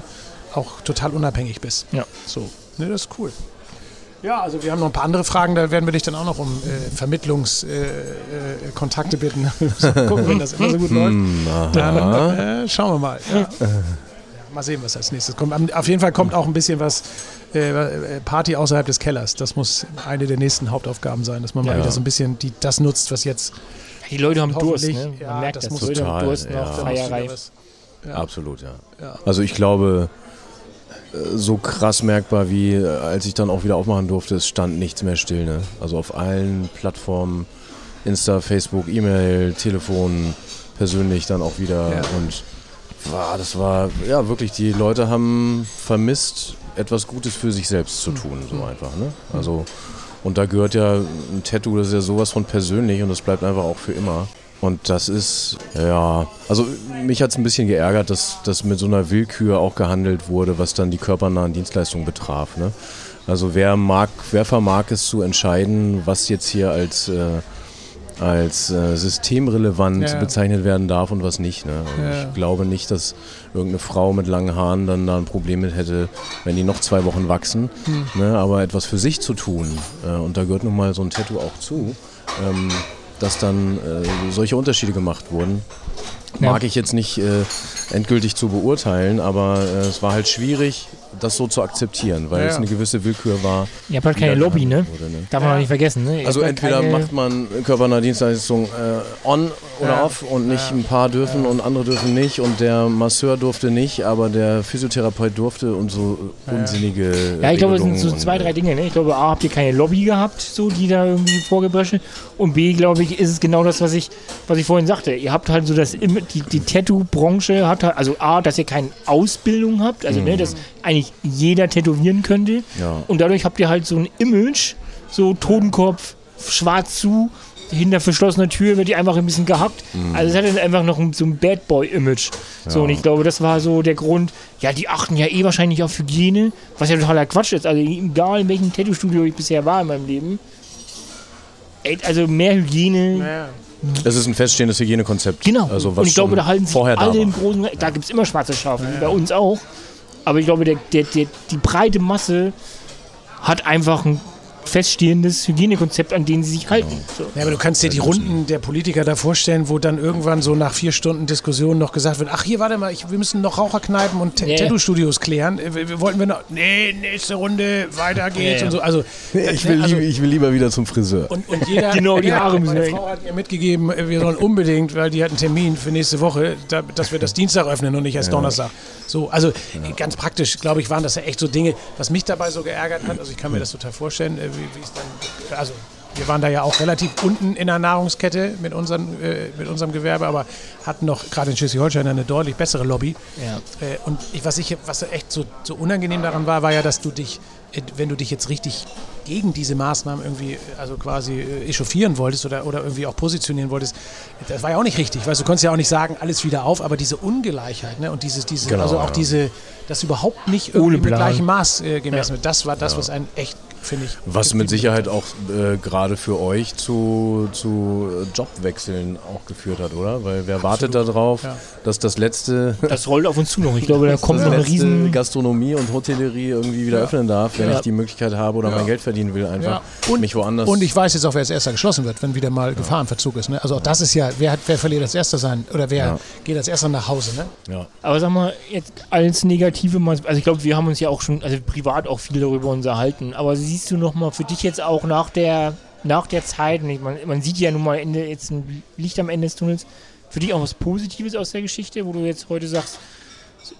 auch total unabhängig bist. Ja. So, ne, das ist cool. Ja, also wir haben noch ein paar andere Fragen, da werden wir dich dann auch noch um äh, Vermittlungskontakte äh, äh, bitten. *laughs* Gucken, wenn das immer so gut läuft. Dann äh, schauen wir mal. Ja. Mal sehen, was als nächstes kommt. Auf jeden Fall kommt auch ein bisschen was äh, Party außerhalb des Kellers. Das muss eine der nächsten Hauptaufgaben sein, dass man mal Ja. wieder so ein bisschen die, das nutzt, was jetzt Die Leute haben Durst, ne? Man ja, merkt das das. muss Die Leute haben total, Durst ja. nach was- Ja. Absolut, ja. Ja. Also ich glaube, äh, so krass merkbar wie äh, als ich dann auch wieder aufmachen durfte, es stand nichts mehr still. Ne? Also auf allen Plattformen, Insta, Facebook, E-Mail, Telefon, persönlich dann auch wieder. Ja. Und wow, das war, ja wirklich, die Leute haben vermisst, etwas Gutes für sich selbst zu tun, so einfach. Ne? Also, und da gehört ja ein Tattoo, das ist ja sowas von persönlich und das bleibt einfach auch für immer. Und das ist, ja, also mich hat es ein bisschen geärgert, dass, dass mit so einer Willkür auch gehandelt wurde, was dann die körpernahen Dienstleistungen betraf. Ne? Also wer mag, wer vermag es zu entscheiden, was jetzt hier als, äh, als äh, systemrelevant Ja. bezeichnet werden darf und was nicht. Ne? Und Ja. Ich glaube nicht, dass irgendeine Frau mit langen Haaren dann da ein Problem mit hätte, wenn die noch zwei Wochen wachsen. Hm. Ne? Aber etwas für sich zu tun, äh, und da gehört nun mal so ein Tattoo auch zu, ähm, dass dann äh, solche Unterschiede gemacht wurden. Ja. Mag ich jetzt nicht äh, endgültig zu beurteilen, aber äh, es war halt schwierig, das so zu akzeptieren, weil Ja, es eine gewisse Willkür war. Ihr habt halt keine Lobby, ne? wurde, ne? Darf man auch nicht vergessen, ne? Ihr Also entweder keine- macht man körpernahe Dienstleistung äh, on oder Ja. off und nicht Ja. ein paar dürfen und andere dürfen nicht und der Masseur durfte nicht, aber der Physiotherapeut durfte und so Ja. unsinnige Ja, ich glaube, es sind so zwei, äh, drei Dinge. Ne? Ich glaube, A, habt ihr keine Lobby gehabt, so die da irgendwie vorgebrechen. Und B, glaube ich, ist es genau das, was ich, was ich vorhin sagte. Ihr habt halt so das, die, die Tattoo-Branche hat halt, also A, dass ihr keine Ausbildung habt, also ne, dass eigentlich jeder tätowieren könnte. Mhm. Ja. Und dadurch habt ihr halt so ein Image, so Totenkopf, schwarz zu, hinter verschlossener Tür wird die einfach ein bisschen gehackt. Also es hat dann einfach noch ein, so ein Bad Boy-Image. So, Ja. und ich glaube, das war so der Grund. Ja, die achten ja eh wahrscheinlich auf Hygiene, was ja totaler Quatsch ist. Also egal in welchem Tattoo-Studio ich bisher war in meinem Leben. Ey, also mehr Hygiene. Ja. Es ist ein feststehendes Hygienekonzept. Genau. Also was und ich glaube, da halten sich vorher alle da im großen. Da gibt es immer schwarze Schafe, wie bei uns auch. Aber ich glaube, der, der, der, die breite Masse hat einfach ein feststehendes Hygienekonzept, an dem sie sich halten. So. Ja, aber du kannst dir die Runden der Politiker da vorstellen, wo dann irgendwann so nach vier Stunden Diskussion noch gesagt wird, ach hier, warte mal, ich, wir müssen noch Raucherkneipen und T- Ja, ja. Tattoo-Studios klären. Äh, Wir, wir wollten wir noch, nee, nächste Runde, weiter geht's Ja, ja. und so. Also, Ich will, also, lieb- ich will lieber wieder zum Friseur. und, und jeder, *laughs* Genau, die Haare müssen meine. Frau hat mir mitgegeben, äh, wir sollen unbedingt, weil die hat einen Termin für nächste Woche, da, dass wir das Dienstag öffnen und nicht erst Donnerstag. So, also äh, ganz praktisch, glaube ich, waren das ja echt so Dinge, was mich dabei so geärgert hat. Also ich kann mir das total vorstellen, äh, wie wie es dann, also wir waren da ja auch relativ unten in der Nahrungskette mit, unseren, äh, mit unserem Gewerbe, aber hatten noch gerade in Schleswig-Holstein eine deutlich bessere Lobby. Ja. Äh, und ich, was, ich, was echt so, so unangenehm daran war, war ja, dass du dich, wenn du dich jetzt richtig gegen diese Maßnahmen irgendwie, also quasi äh, echauffieren wolltest oder, oder irgendwie auch positionieren wolltest, das war ja auch nicht richtig. Weißt, du konntest ja auch nicht sagen, alles wieder auf, aber diese Ungleichheit ne, und dieses, diese, Genau, also auch ja. diese, dass überhaupt nicht irgendwie Ohne mit gleichem Maß äh, gemessen wird, das war das, was einen echt, finde ich. Was mit Sicherheit auch äh, gerade für euch zu, zu Jobwechseln auch geführt hat, oder? Weil wer wartet darauf, ja. dass das letzte, *laughs* Das rollt auf uns zu noch. Ich glaube, da kommt noch ein letzte riesen. Gastronomie und Hotellerie irgendwie wieder Ja. öffnen darf, wenn Ja. ich die Möglichkeit habe oder Ja. mein Geld verdienen will, einfach Ja. Und- mich woanders. Und ich weiß jetzt auch, wer als erster geschlossen wird, wenn wieder mal Gefahrenverzug ist. Ne? Also auch das ist ja, wer, hat, wer verliert als erster sein oder wer Ja. geht als erster nach Hause. Ne? ja. Aber sag mal, jetzt als negative Mal, also ich glaube, wir haben uns ja auch schon, also privat auch viel darüber unterhalten. Aber siehst du noch mal für dich jetzt auch nach der, nach der Zeit, und man, man sieht ja nun mal Ende, jetzt ein Licht am Ende des Tunnels, für dich auch was Positives aus der Geschichte, wo du jetzt heute sagst,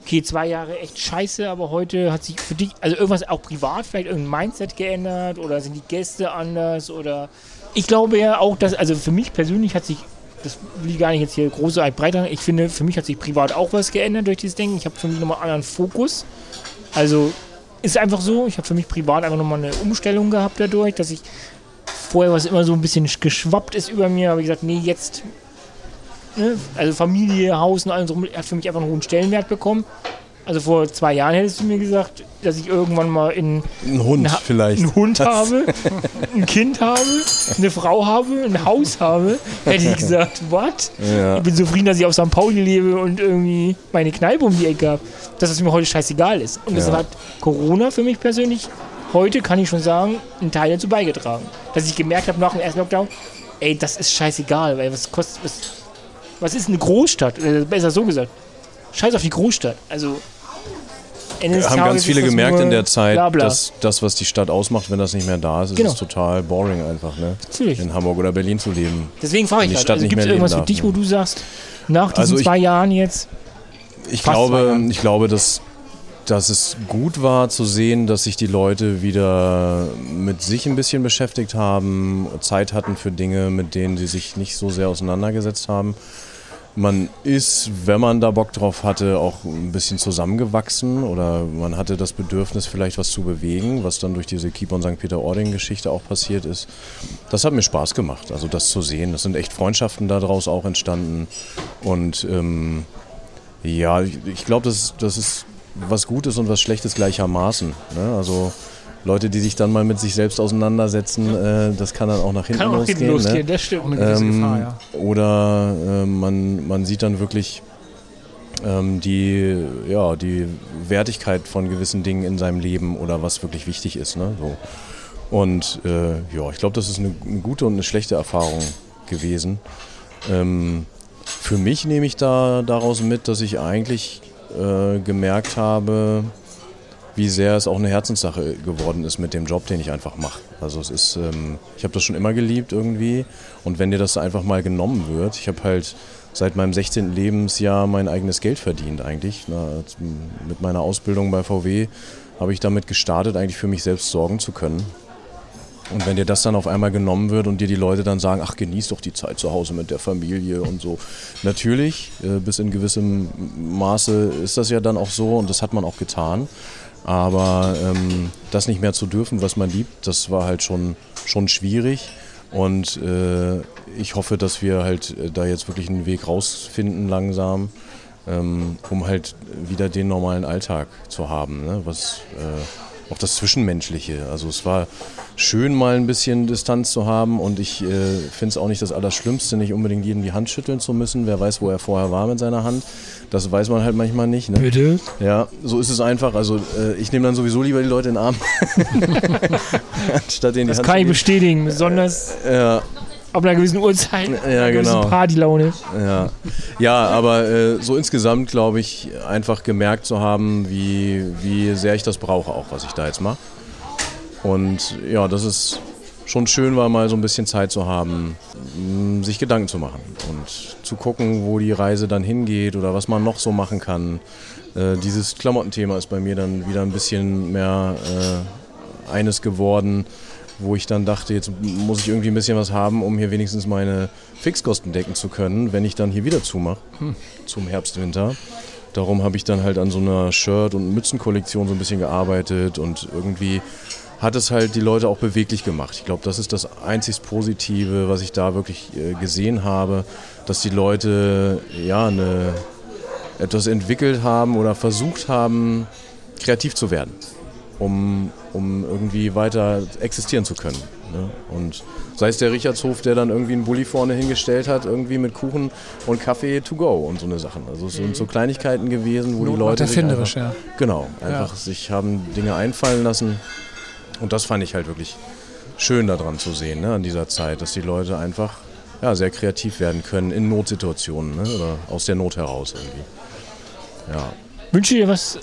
okay, zwei Jahre echt scheiße, aber heute hat sich für dich, also irgendwas auch privat, vielleicht irgendein Mindset geändert oder sind die Gäste anders oder ich glaube ja auch, dass, also für mich persönlich hat sich, das will ich gar nicht jetzt hier große breiter, ich finde, für mich hat sich privat auch was geändert durch dieses Denken. Ich habe für mich nochmal einen anderen Fokus. Also ist einfach so, ich habe für mich privat einfach nochmal eine Umstellung gehabt dadurch, dass ich vorher was immer so ein bisschen geschwappt ist über mir, habe ich gesagt, nee, jetzt, ne, also Familie, Haus und alles hat für mich einfach einen hohen Stellenwert bekommen. Also vor zwei Jahren hättest du mir gesagt, dass ich irgendwann mal in Ein Hund einen, vielleicht. einen Hund habe, *laughs* ein Kind habe, eine Frau habe, ein Haus habe. Hätte ich gesagt, what? Ja. Ich bin zufrieden, dass ich auf St. Pauli lebe und irgendwie meine Kneipe um die Ecke habe. Dass es mir heute scheißegal ist. Und das Ja. hat Corona für mich persönlich, heute kann ich schon sagen, einen Teil dazu beigetragen. Dass ich gemerkt habe nach dem ersten Lockdown, ey, das ist scheißegal, weil was kostet, was, was ist eine Großstadt? Äh, besser so gesagt. Scheiß auf die Großstadt. Also, Ende des haben Tages ganz viele gemerkt in der Zeit, bla bla. dass das, was die Stadt ausmacht, wenn das nicht mehr da ist, ist Genau. es total boring einfach, ne? Natürlich. In Hamburg oder Berlin zu leben. Deswegen frage ich halt, also gibt es irgendwas für dich, ne? wo du sagst, nach diesen Also ich- zwei Jahren jetzt, Ich glaube, ich glaube, dass, dass es gut war zu sehen, dass sich die Leute wieder mit sich ein bisschen beschäftigt haben, Zeit hatten für Dinge, mit denen sie sich nicht so sehr auseinandergesetzt haben. Man ist, wenn man da Bock drauf hatte, auch ein bisschen zusammengewachsen oder man hatte das Bedürfnis, vielleicht was zu bewegen, was dann durch diese Keep on St. Peter-Ording-Geschichte auch passiert ist. Das hat mir Spaß gemacht, also das zu sehen. Das sind echt Freundschaften daraus auch entstanden und ähm, ja, ich, ich glaube, das, das ist was Gutes und was Schlechtes gleichermaßen. Ne? Also Leute, die sich dann mal mit sich selbst auseinandersetzen, äh, das kann dann auch nach hinten kann auch losgehen. hinten losgehen, Ne? das stimmt. Eine gewisse Ähm, Gefahr, ja. Oder äh, man, man sieht dann wirklich ähm, die, ja, die Wertigkeit von gewissen Dingen in seinem Leben oder was wirklich wichtig ist. Ne? So. Und äh, ja, ich glaube, das ist eine, eine gute und eine schlechte Erfahrung gewesen. Ähm, für mich nehme ich da daraus mit, dass ich eigentlich äh, gemerkt habe, wie sehr es auch eine Herzenssache geworden ist mit dem Job, den ich einfach mache. Also es ist, ähm, ich habe das schon immer geliebt irgendwie und wenn dir das einfach mal genommen wird, ich habe halt seit meinem 16. Lebensjahr mein eigenes Geld verdient eigentlich. Na, mit meiner Ausbildung bei VW habe ich damit gestartet, eigentlich für mich selbst sorgen zu können. Und wenn dir das dann auf einmal genommen wird und dir die Leute dann sagen, ach genieß doch die Zeit zu Hause mit der Familie und so. Natürlich, äh, bis in gewissem Maße ist das ja dann auch so und das hat man auch getan. Aber ähm, das nicht mehr zu dürfen, was man liebt, das war halt schon, schon schwierig. Und äh, ich hoffe, dass wir halt äh, da jetzt wirklich einen Weg rausfinden langsam, ähm, um halt wieder den normalen Alltag zu haben, ne? was äh, auch das Zwischenmenschliche. Also es war schön, mal ein bisschen Distanz zu haben und ich äh, finde es auch nicht das Allerschlimmste, nicht unbedingt jedem die Hand schütteln zu müssen. Wer weiß, wo er vorher war mit seiner Hand. Das weiß man halt manchmal nicht. Ne? Bitte? Ja, so ist es einfach. Also äh, ich nehme dann sowieso lieber die Leute in den Arm, *laughs* anstatt denen die Das Hand kann ich bestätigen, besonders geben. Ja, ab einer gewissen Uhrzeit, Ja, genau. Partylaune. ja. ja, aber äh, so insgesamt glaube ich, einfach gemerkt zu haben, wie, wie sehr ich das brauche, auch was ich da jetzt mache. Und ja, das ist schon schön war, mal so ein bisschen Zeit zu haben, sich Gedanken zu machen und zu gucken, wo die Reise dann hingeht oder was man noch so machen kann. Äh, dieses Klamottenthema ist bei mir dann wieder ein bisschen mehr äh, eines geworden, wo ich dann dachte, jetzt muss ich irgendwie ein bisschen was haben, um hier wenigstens meine Fixkosten decken zu können, wenn ich dann hier wieder zumache zum Herbst, Winter. Darum habe ich dann halt an so einer Shirt- und Mützenkollektion so ein bisschen gearbeitet und irgendwie hat es halt die Leute auch beweglich gemacht. Ich glaube, das ist das einzig Positive, was ich da wirklich äh, gesehen habe, dass die Leute ja eine, etwas entwickelt haben oder versucht haben, kreativ zu werden, um, um irgendwie weiter existieren zu können. Ne? Und sei es der Richardshof, der dann irgendwie einen Bulli vorne hingestellt hat, irgendwie mit Kuchen und Kaffee to go und so eine Sachen. Also es sind so Kleinigkeiten gewesen, wo Not die Leute erfinderisch, einfach, ja. Genau, einfach sich haben Dinge einfallen lassen. Und das fand ich halt wirklich schön daran zu sehen, ne, an dieser Zeit, dass die Leute einfach ja, sehr kreativ werden können in Notsituationen ne, oder aus der Not heraus irgendwie. Ja. Wünsche dir was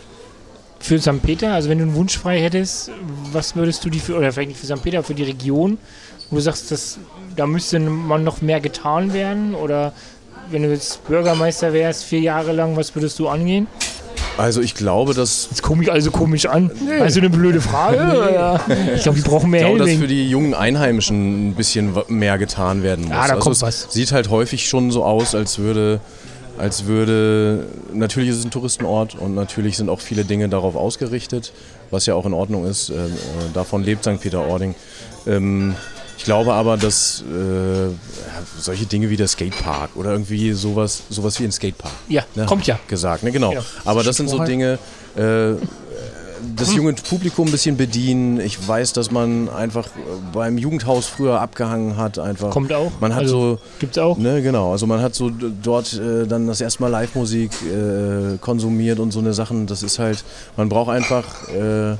für St. Peter? Also wenn du einen Wunsch frei hättest, was würdest du die für, oder vielleicht nicht für St. Peter, für die Region, wo du sagst, dass, da müsste man noch mehr getan werden? Oder wenn du jetzt Bürgermeister wärst, vier Jahre lang, was würdest du angehen? Also ich glaube, dass, Jetzt komme ich also komisch an. Also eine blöde Frage? Oder? Ich glaube, wir brauchen mehr ich glaube, dass Helming. für die jungen Einheimischen ein bisschen mehr getan werden muss. Ah, da also kommt was. sieht halt häufig schon so aus, als würde, als würde, natürlich ist es ein Touristenort und natürlich sind auch viele Dinge darauf ausgerichtet, was ja auch in Ordnung ist. Äh, äh, davon lebt St. Peter-Ording. Ähm, Ich glaube aber, dass äh, solche Dinge wie der Skatepark oder irgendwie sowas, sowas wie ein Skatepark. Ja, ne, kommt ja. Gesagt, ne? genau. Ja. Aber das sind so Dinge, äh, das junge Publikum ein bisschen bedienen. Ich weiß, dass man einfach äh, beim Jugendhaus früher abgehangen hat. Einfach. Kommt auch. Man hat Also, so. Gibt's auch. Ne, genau, also man hat so dort äh, dann das erste Mal Live-Musik äh, konsumiert und so eine Sachen. Das ist halt, man braucht einfach, äh,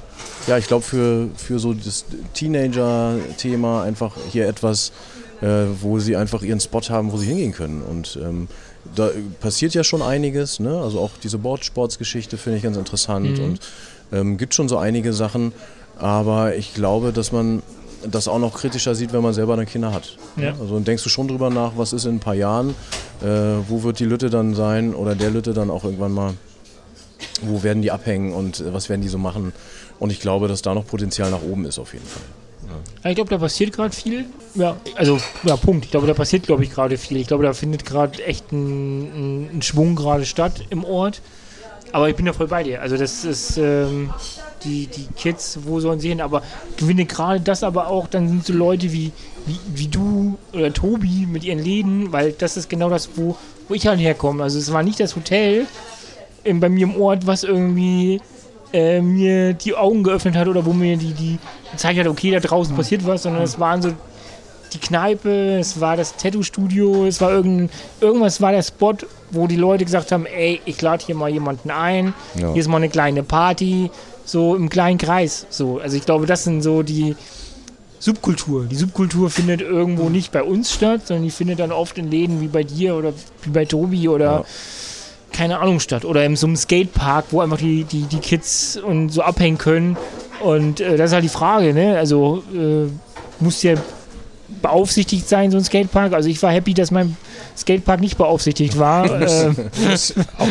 ja, ich glaube für, für so das Teenager-Thema einfach hier etwas, äh, wo sie einfach ihren Spot haben, wo sie hingehen können. Und ähm, da passiert ja schon einiges, ne? Also auch diese Boardsports-Geschichte finde ich ganz interessant Mhm. und ähm, gibt schon so einige Sachen. Aber ich glaube, dass man das auch noch kritischer sieht, wenn man selber dann Kinder hat. Ja. Also dann denkst du schon drüber nach, was ist in ein paar Jahren, äh, wo wird die Lütte dann sein oder der Lütte dann auch irgendwann mal, wo werden die abhängen und äh, was werden die so machen. Und ich glaube, dass da noch Potenzial nach oben ist auf jeden Fall. Ja, Ich glaube, da passiert gerade viel. Ja, also, ja, Punkt. Ich glaube, da passiert, glaube ich, gerade viel. Ich glaube, da findet gerade echt ein, ein, ein Schwung gerade statt im Ort. Aber ich bin da voll bei dir. Also, das ist, ähm, die, die Kids, wo sollen sie hin? Aber finde gerade das aber auch, dann sind so Leute wie, wie, wie du oder Tobi mit ihren Läden, weil das ist genau das, wo, wo ich halt herkomme. Also, es war nicht das Hotel in, bei mir im Ort, was irgendwie äh, mir die Augen geöffnet hat oder wo mir die, die gezeigt hat, okay, da draußen passiert was, sondern es waren so die Kneipe, es war das Tattoo-Studio, es war irgend, irgendwas war der Spot, wo die Leute gesagt haben, ey, ich lade hier mal jemanden ein, Ja. hier ist mal eine kleine Party, so im kleinen Kreis. So. Also ich glaube, das sind so die Subkultur. Die Subkultur findet irgendwo nicht bei uns statt, sondern die findet dann oft in Läden wie bei dir oder wie bei Tobi oder Ja. keine Ahnung statt. Oder in so einem Skatepark, wo einfach die, die, die Kids und so abhängen können. Und äh, das ist halt die Frage, ne? Also äh, muss ja beaufsichtigt sein, so ein Skatepark. Also ich war happy, dass mein Skatepark nicht beaufsichtigt war. *laughs* ähm, auch,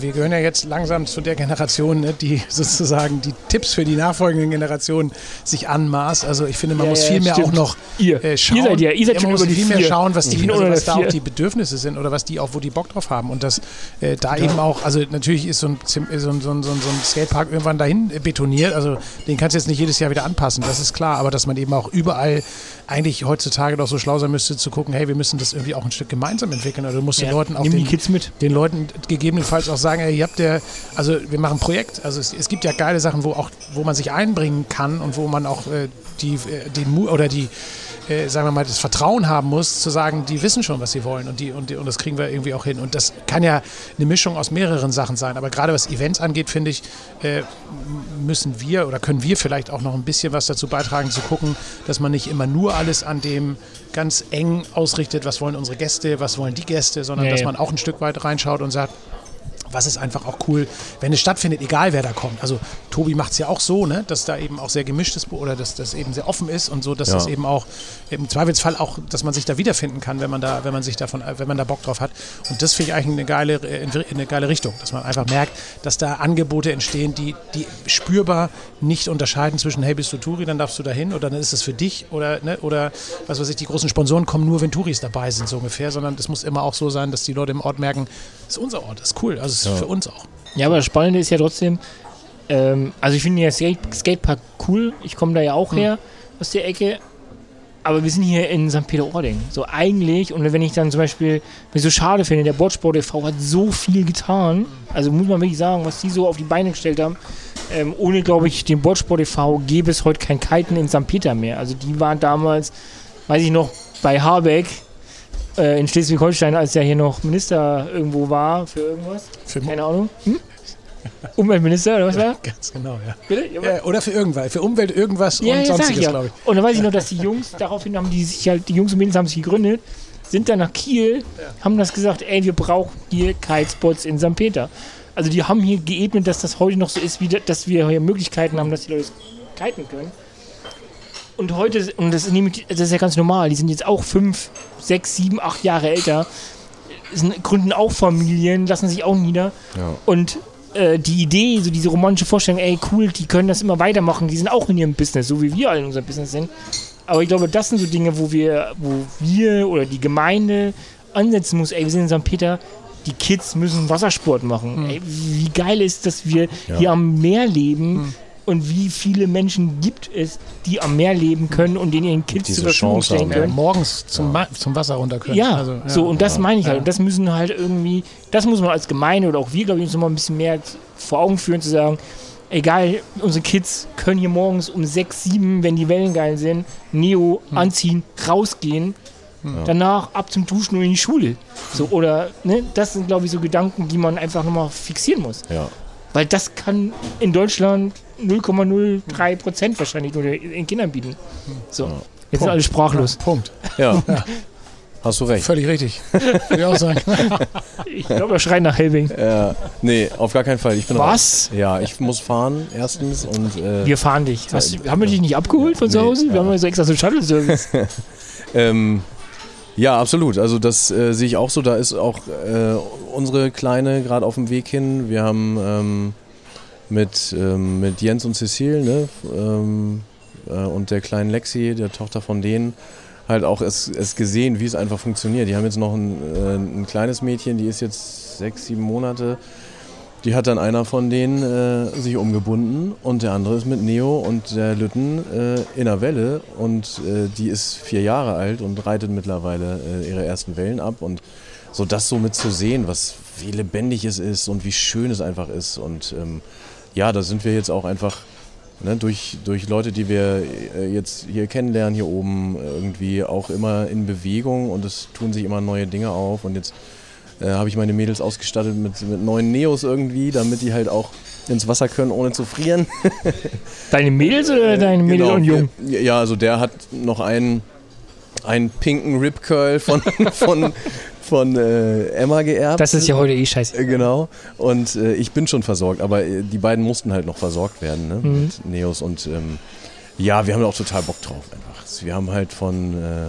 wir gehören ja jetzt langsam zu der Generation, ne, die sozusagen die Tipps für die nachfolgenden Generationen sich anmaßt. Also ich finde, man Ja, muss ja, viel mehr stimmt. auch noch ihr, äh, schauen. ihr seid ja, ihr seid man schon muss viel mehr vier. schauen, was die, also was da auch die Bedürfnisse sind oder was die auch, wo die Bock drauf haben. Und das äh, da eben auch, also natürlich ist so ein, so ein, so ein, so ein so ein Skatepark irgendwann dahin betoniert. Also den kannst du jetzt nicht jedes Jahr wieder anpassen, das ist klar. Aber dass man eben auch überall eigentlich heutzutage doch so schlau sein müsste, zu gucken, hey, wir müssen das irgendwie auch ein Stück gemeinsam entwickeln. Oder du musst den Leuten auch den, Kids mit. den Leuten gegebenenfalls auch sagen, ey, ihr habt ja, also wir machen ein Projekt, also es, es gibt ja geile Sachen, wo auch, wo man sich einbringen kann und wo man auch äh, die, äh, den Mu oder die, äh, sagen wir mal, das Vertrauen haben muss, zu sagen, die wissen schon, was sie wollen und, die, und, die, und das kriegen wir irgendwie auch hin. Und das kann ja eine Mischung aus mehreren Sachen sein. Aber gerade was Events angeht, finde ich, äh, müssen wir oder können wir vielleicht auch noch ein bisschen was dazu beitragen, zu gucken, dass man nicht immer nur alles an dem ganz eng ausrichtet, was wollen unsere Gäste, was wollen die Gäste, sondern Ja, dass man auch ein Stück weit reinschaut und sagt, was ist einfach auch cool, wenn es stattfindet, egal wer da kommt. Also Tobi macht es ja auch so, ne, dass da eben auch sehr gemischt ist oder dass das eben sehr offen ist und so, dass Ja. das eben auch im Zweifelsfall auch, dass man sich da wiederfinden kann, wenn man da, wenn man sich davon, wenn man da Bock drauf hat. Und das finde ich eigentlich eine geile, äh, eine geile Richtung, dass man einfach merkt, dass da Angebote entstehen, die, die spürbar nicht unterscheiden zwischen, hey, bist du Touri, dann darfst du dahin oder dann ist es für dich oder, ne, oder was weiß ich, die großen Sponsoren kommen nur, wenn Touris dabei sind, so ungefähr, sondern es muss immer auch so sein, dass die Leute im Ort merken, das ist unser Ort, das ist cool, also ist für uns auch. Ja, aber das Spannende ist ja trotzdem, ähm, also ich finde ja Skate Skatepark cool. Ich komme da ja auch her aus der Ecke. Aber wir sind hier in St. Peter-Ording. So eigentlich, und wenn ich dann zum Beispiel, was ich so schade finde, der Boardsport e.V. hat so viel getan. Also muss man wirklich sagen, was die so auf die Beine gestellt haben. Ähm, ohne, glaube ich, den Boardsport e.V. gäbe es heute kein Kiten in St. Peter mehr. Also die waren damals, weiß ich noch, bei Habeck äh, in Schleswig-Holstein, als er hier noch Minister irgendwo war für irgendwas. Für, Keine Ahnung. Hm? Umweltminister oder was war? Ganz genau, ja. Bitte? ja. Oder für irgendwas, für Umwelt irgendwas Ja, und ja, sonstiges, ja. glaube ich. Und dann weiß ich noch, dass die Jungs, daraufhin haben die sich halt, die Jungs und Mädels haben sich gegründet, sind dann nach Kiel, haben das gesagt, ey, wir brauchen hier Kitespots in St. Peter. Also die haben hier geebnet, dass das heute noch so ist, wie da- dass wir hier Möglichkeiten haben, dass die Leute kiten können. Und heute, und das ist, nämlich, das ist ja ganz normal, die sind jetzt auch fünf, sechs, sieben, acht Jahre älter, sind, gründen auch Familien, lassen sich auch nieder. Ja. Und äh, die Idee, so diese romantische Vorstellung, ey cool, die können das immer weitermachen, die sind auch in ihrem Business, so wie wir alle in unserem Business sind. Aber ich glaube, das sind so Dinge, wo wir, wo wir oder die Gemeinde ansetzen muss, ey, wir sind in St. Peter, die Kids müssen Wassersport machen. Ey, wie geil ist, dass wir Ja. hier am Meer leben, und wie viele Menschen gibt es, die am Meer leben können und den ihren Kids zur Verfügung Chance stellen können. morgens zum, Ma- zum Wasser runter können. Ja, Also, so und das meine ich halt. Ja. Und das müssen halt irgendwie, das muss man als Gemeinde oder auch wir, glaube ich, uns noch mal ein bisschen mehr vor Augen führen, zu sagen, egal, unsere Kids können hier morgens um 6, 7, wenn die Wellen geil sind, Neo Hm. anziehen, rausgehen, danach ab zum Duschen und in die Schule. So, oder, ne, das sind, glaube ich, so Gedanken, die man einfach nochmal fixieren muss. Ja. Weil das kann in Deutschland 0,03 Prozent wahrscheinlich nur den Kindern bieten. So, jetzt sind alle sprachlos. Punkt. ja. *laughs* Hast du recht. Völlig richtig. Würde ich auch sagen. *laughs* Ich glaube, wir schreien nach Helbing. Ja, nee, auf gar keinen Fall. Ich bin Was? raus. Ja, ich muss fahren erstens und äh, Wir fahren dich. Hast, haben wir dich nicht abgeholt von zu Nee, Hause? Wir ja. haben ja so extra so einen Shuttle-Service. *laughs* Ähm, ja, absolut. Also das äh, sehe ich auch so. Da ist auch äh, unsere Kleine gerade auf dem Weg hin. Wir haben ähm, mit, ähm, mit Jens und Cecile ne, ähm, äh, und der kleinen Lexi, der Tochter von denen, halt auch es, es gesehen, wie es einfach funktioniert. Die haben jetzt noch ein, äh, ein kleines Mädchen, die ist jetzt sechs, sieben Monate. Die hat dann einer von denen äh, sich umgebunden und der andere ist mit Neo und der Lütten äh, in der Welle und äh, die ist vier Jahre alt und reitet mittlerweile äh, ihre ersten Wellen ab und so das so mit zu sehen, was wie lebendig es ist und wie schön es einfach ist und ähm, ja, da sind wir jetzt auch einfach ne, durch, durch Leute, die wir äh, jetzt hier kennenlernen, hier oben irgendwie auch immer in Bewegung und es tun sich immer neue Dinge auf und jetzt äh, habe ich meine Mädels ausgestattet mit, mit neuen Neos irgendwie, damit die halt auch ins Wasser können, ohne zu frieren. *laughs* Deine Mädels oder deine Mädels Genau, und Jungen? Ja, also der hat noch einen, einen pinken Rip Curl von, *laughs* von, von äh, Emma geerbt. Das ist ja heute eh scheiße. Äh, Genau. Und äh, ich bin schon versorgt, aber äh, die beiden mussten halt noch versorgt werden, ne? Mhm. Mit Neos und ähm, ja, wir haben da auch total Bock drauf einfach. Wir haben halt von, äh,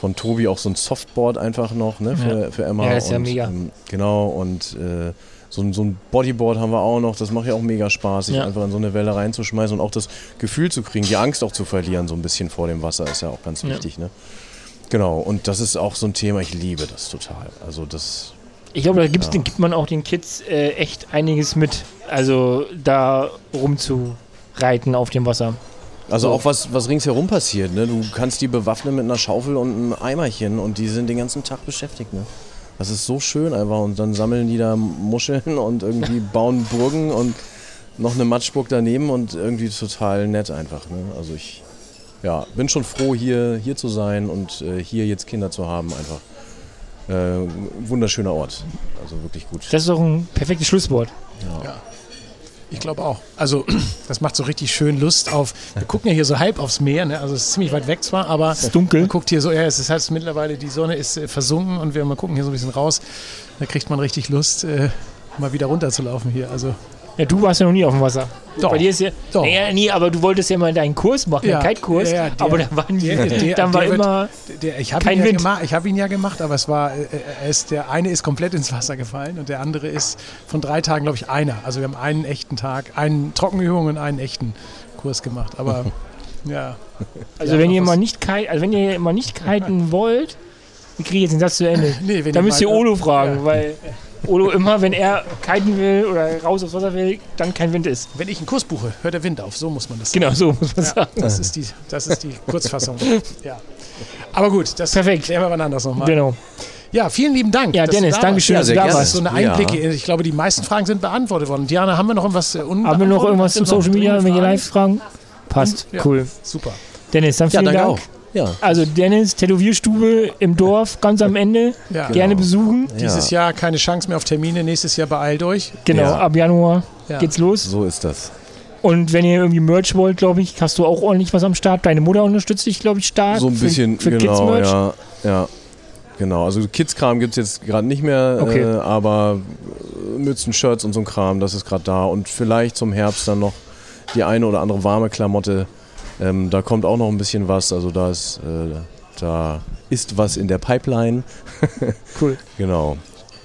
von Tobi auch so ein Softboard einfach noch, ne, für, für Emma. Ja, ist ja und, mega. Ähm, genau, und äh, so, ein- so ein Bodyboard haben wir auch noch. Das macht ja auch mega Spaß, sich Ja. einfach in so eine Welle reinzuschmeißen und auch das Gefühl zu kriegen, die Angst auch zu verlieren, so ein bisschen vor dem Wasser, ist ja auch ganz Ja. wichtig, ne? Genau, und das ist auch so ein Thema, ich liebe das total. Also das, Ich glaube, da gibt's, Ja. den, gibt man auch den Kids äh, echt einiges mit. Also da rumzureiten auf dem Wasser. Also So. auch was, was ringsherum passiert. Ne? Du kannst die bewaffnen mit einer Schaufel und einem Eimerchen und die sind den ganzen Tag beschäftigt. Ne? Das ist so schön einfach. Und dann sammeln die da Muscheln *laughs* und irgendwie bauen Burgen und noch eine Matschburg daneben und irgendwie total nett einfach. Ne? Also ich ja, bin schon froh, hier, hier zu sein und äh, hier jetzt Kinder zu haben. Einfach äh, wunderschöner Ort. Also wirklich gut. Das ist doch ein perfektes Schlusswort. Ich glaube auch. Also, *clears throat* das macht so richtig schön Lust auf. Wir gucken ja hier so halb aufs Meer, ne? also es ist ziemlich weit weg zwar, aber Es ist dunkel. man guckt hier so, ja, es ist halt mittlerweile, die Sonne ist äh, versunken und wir mal gucken hier so ein bisschen raus. Da kriegt man richtig Lust, äh, mal wieder runterzulaufen hier. Also, Ja, du warst ja noch nie auf dem Wasser. Doch. Bei dir ist ja. Doch. Naja, nee, aber du wolltest ja mal deinen Kurs machen, Ja, einen Kite-Kurs. ja, ja, aber da waren die, der- der- dann war der wird- immer. der, ich habe Kein ihn, ja Wind. gemacht- ich hab ihn ja gemacht, aber es war, äh, er ist, der eine ist komplett ins Wasser gefallen und der andere ist von drei Tagen, glaube ich, einer. Also wir haben einen echten Tag, einen Trockenübung und einen echten Kurs gemacht. Aber *laughs* ja. Also wenn ihr mal nicht kite, also wenn ihr mal nicht kiten wollt, wie kriege ich jetzt den Satz zu Ende? Nee, wenn Dann müsst ihr Olo fragen, weil Olo immer, wenn er kiten will oder raus aufs Wasser will, dann kein Wind ist. Wenn ich einen Kurs buche, hört der Wind auf. So muss man das sagen. Genau, so muss man Ja, sagen. das, ist die, das ist die Kurzfassung. *laughs* Ja. Aber gut, das Perfekt. klären wir wann anders nochmal. Genau. Ja, vielen lieben Dank. Ja, Dennis, da danke schön, Ja, dass du sehr da gerne. Das warst. ist so eine Ja. Einblicke. Ich glaube, die meisten Fragen sind beantwortet worden. Diana, haben wir noch irgendwas äh, Haben wir noch irgendwas noch Social Media, wenn ihr Fragen? live fragen? Passt, Ja. cool. Super. Dennis, dann Ja, vielen danke Dank. auch. Ja. Also Dennis, Tätowierstube im Dorf, ganz am Ende. Ja. Gerne Genau. besuchen. Dieses Jahr keine Chance mehr auf Termine. Nächstes Jahr beeilt euch. Genau, Ja. ab Januar Ja. geht's los. So ist das. Und wenn ihr irgendwie Merch wollt, glaube ich, hast du auch ordentlich was am Start. Deine Mutter unterstützt dich, glaube ich, stark. So ein für- bisschen, für, genau, Kids-Merch. ja, ja. Genau, also Kids-Kram gibt es jetzt gerade nicht mehr, Okay. äh, aber äh, Mützen, Shirts und so ein Kram, das ist gerade da. Und vielleicht zum Herbst dann noch die eine oder andere warme Klamotte. Ähm, da kommt auch noch ein bisschen was, also da ist, äh, da ist was in der Pipeline. *laughs* Cool. Genau.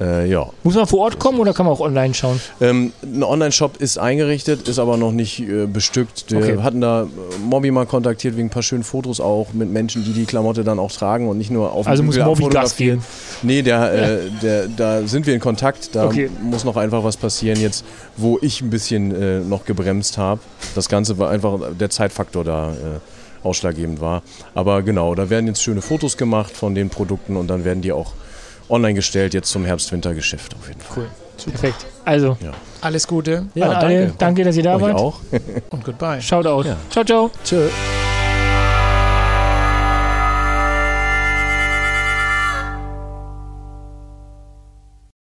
Äh, ja. Muss man vor Ort kommen oder kann man auch online schauen? Ähm, ein Online-Shop ist eingerichtet, ist aber noch nicht äh, bestückt. Wir Okay. hatten da äh, Mobby mal kontaktiert wegen ein paar schönen Fotos auch mit Menschen, die die Klamotte dann auch tragen und nicht nur auf dem Also muss Mobby Gas geben. Nee, der, äh, der, da sind wir in Kontakt. Da Okay. muss noch einfach was passieren jetzt, wo ich ein bisschen äh, noch gebremst habe. Das Ganze war einfach der Zeitfaktor da äh, ausschlaggebend war. Aber genau, da werden jetzt schöne Fotos gemacht von den Produkten und dann werden die auch online gestellt jetzt zum Herbst-Winter-Geschäft auf jeden Fall. Cool. Perfekt. Also, Alles Gute an alle, danke, dass ihr da Euch wart. auch. und goodbye. Schaut aus. Ja. Ciao, ciao. Tschö.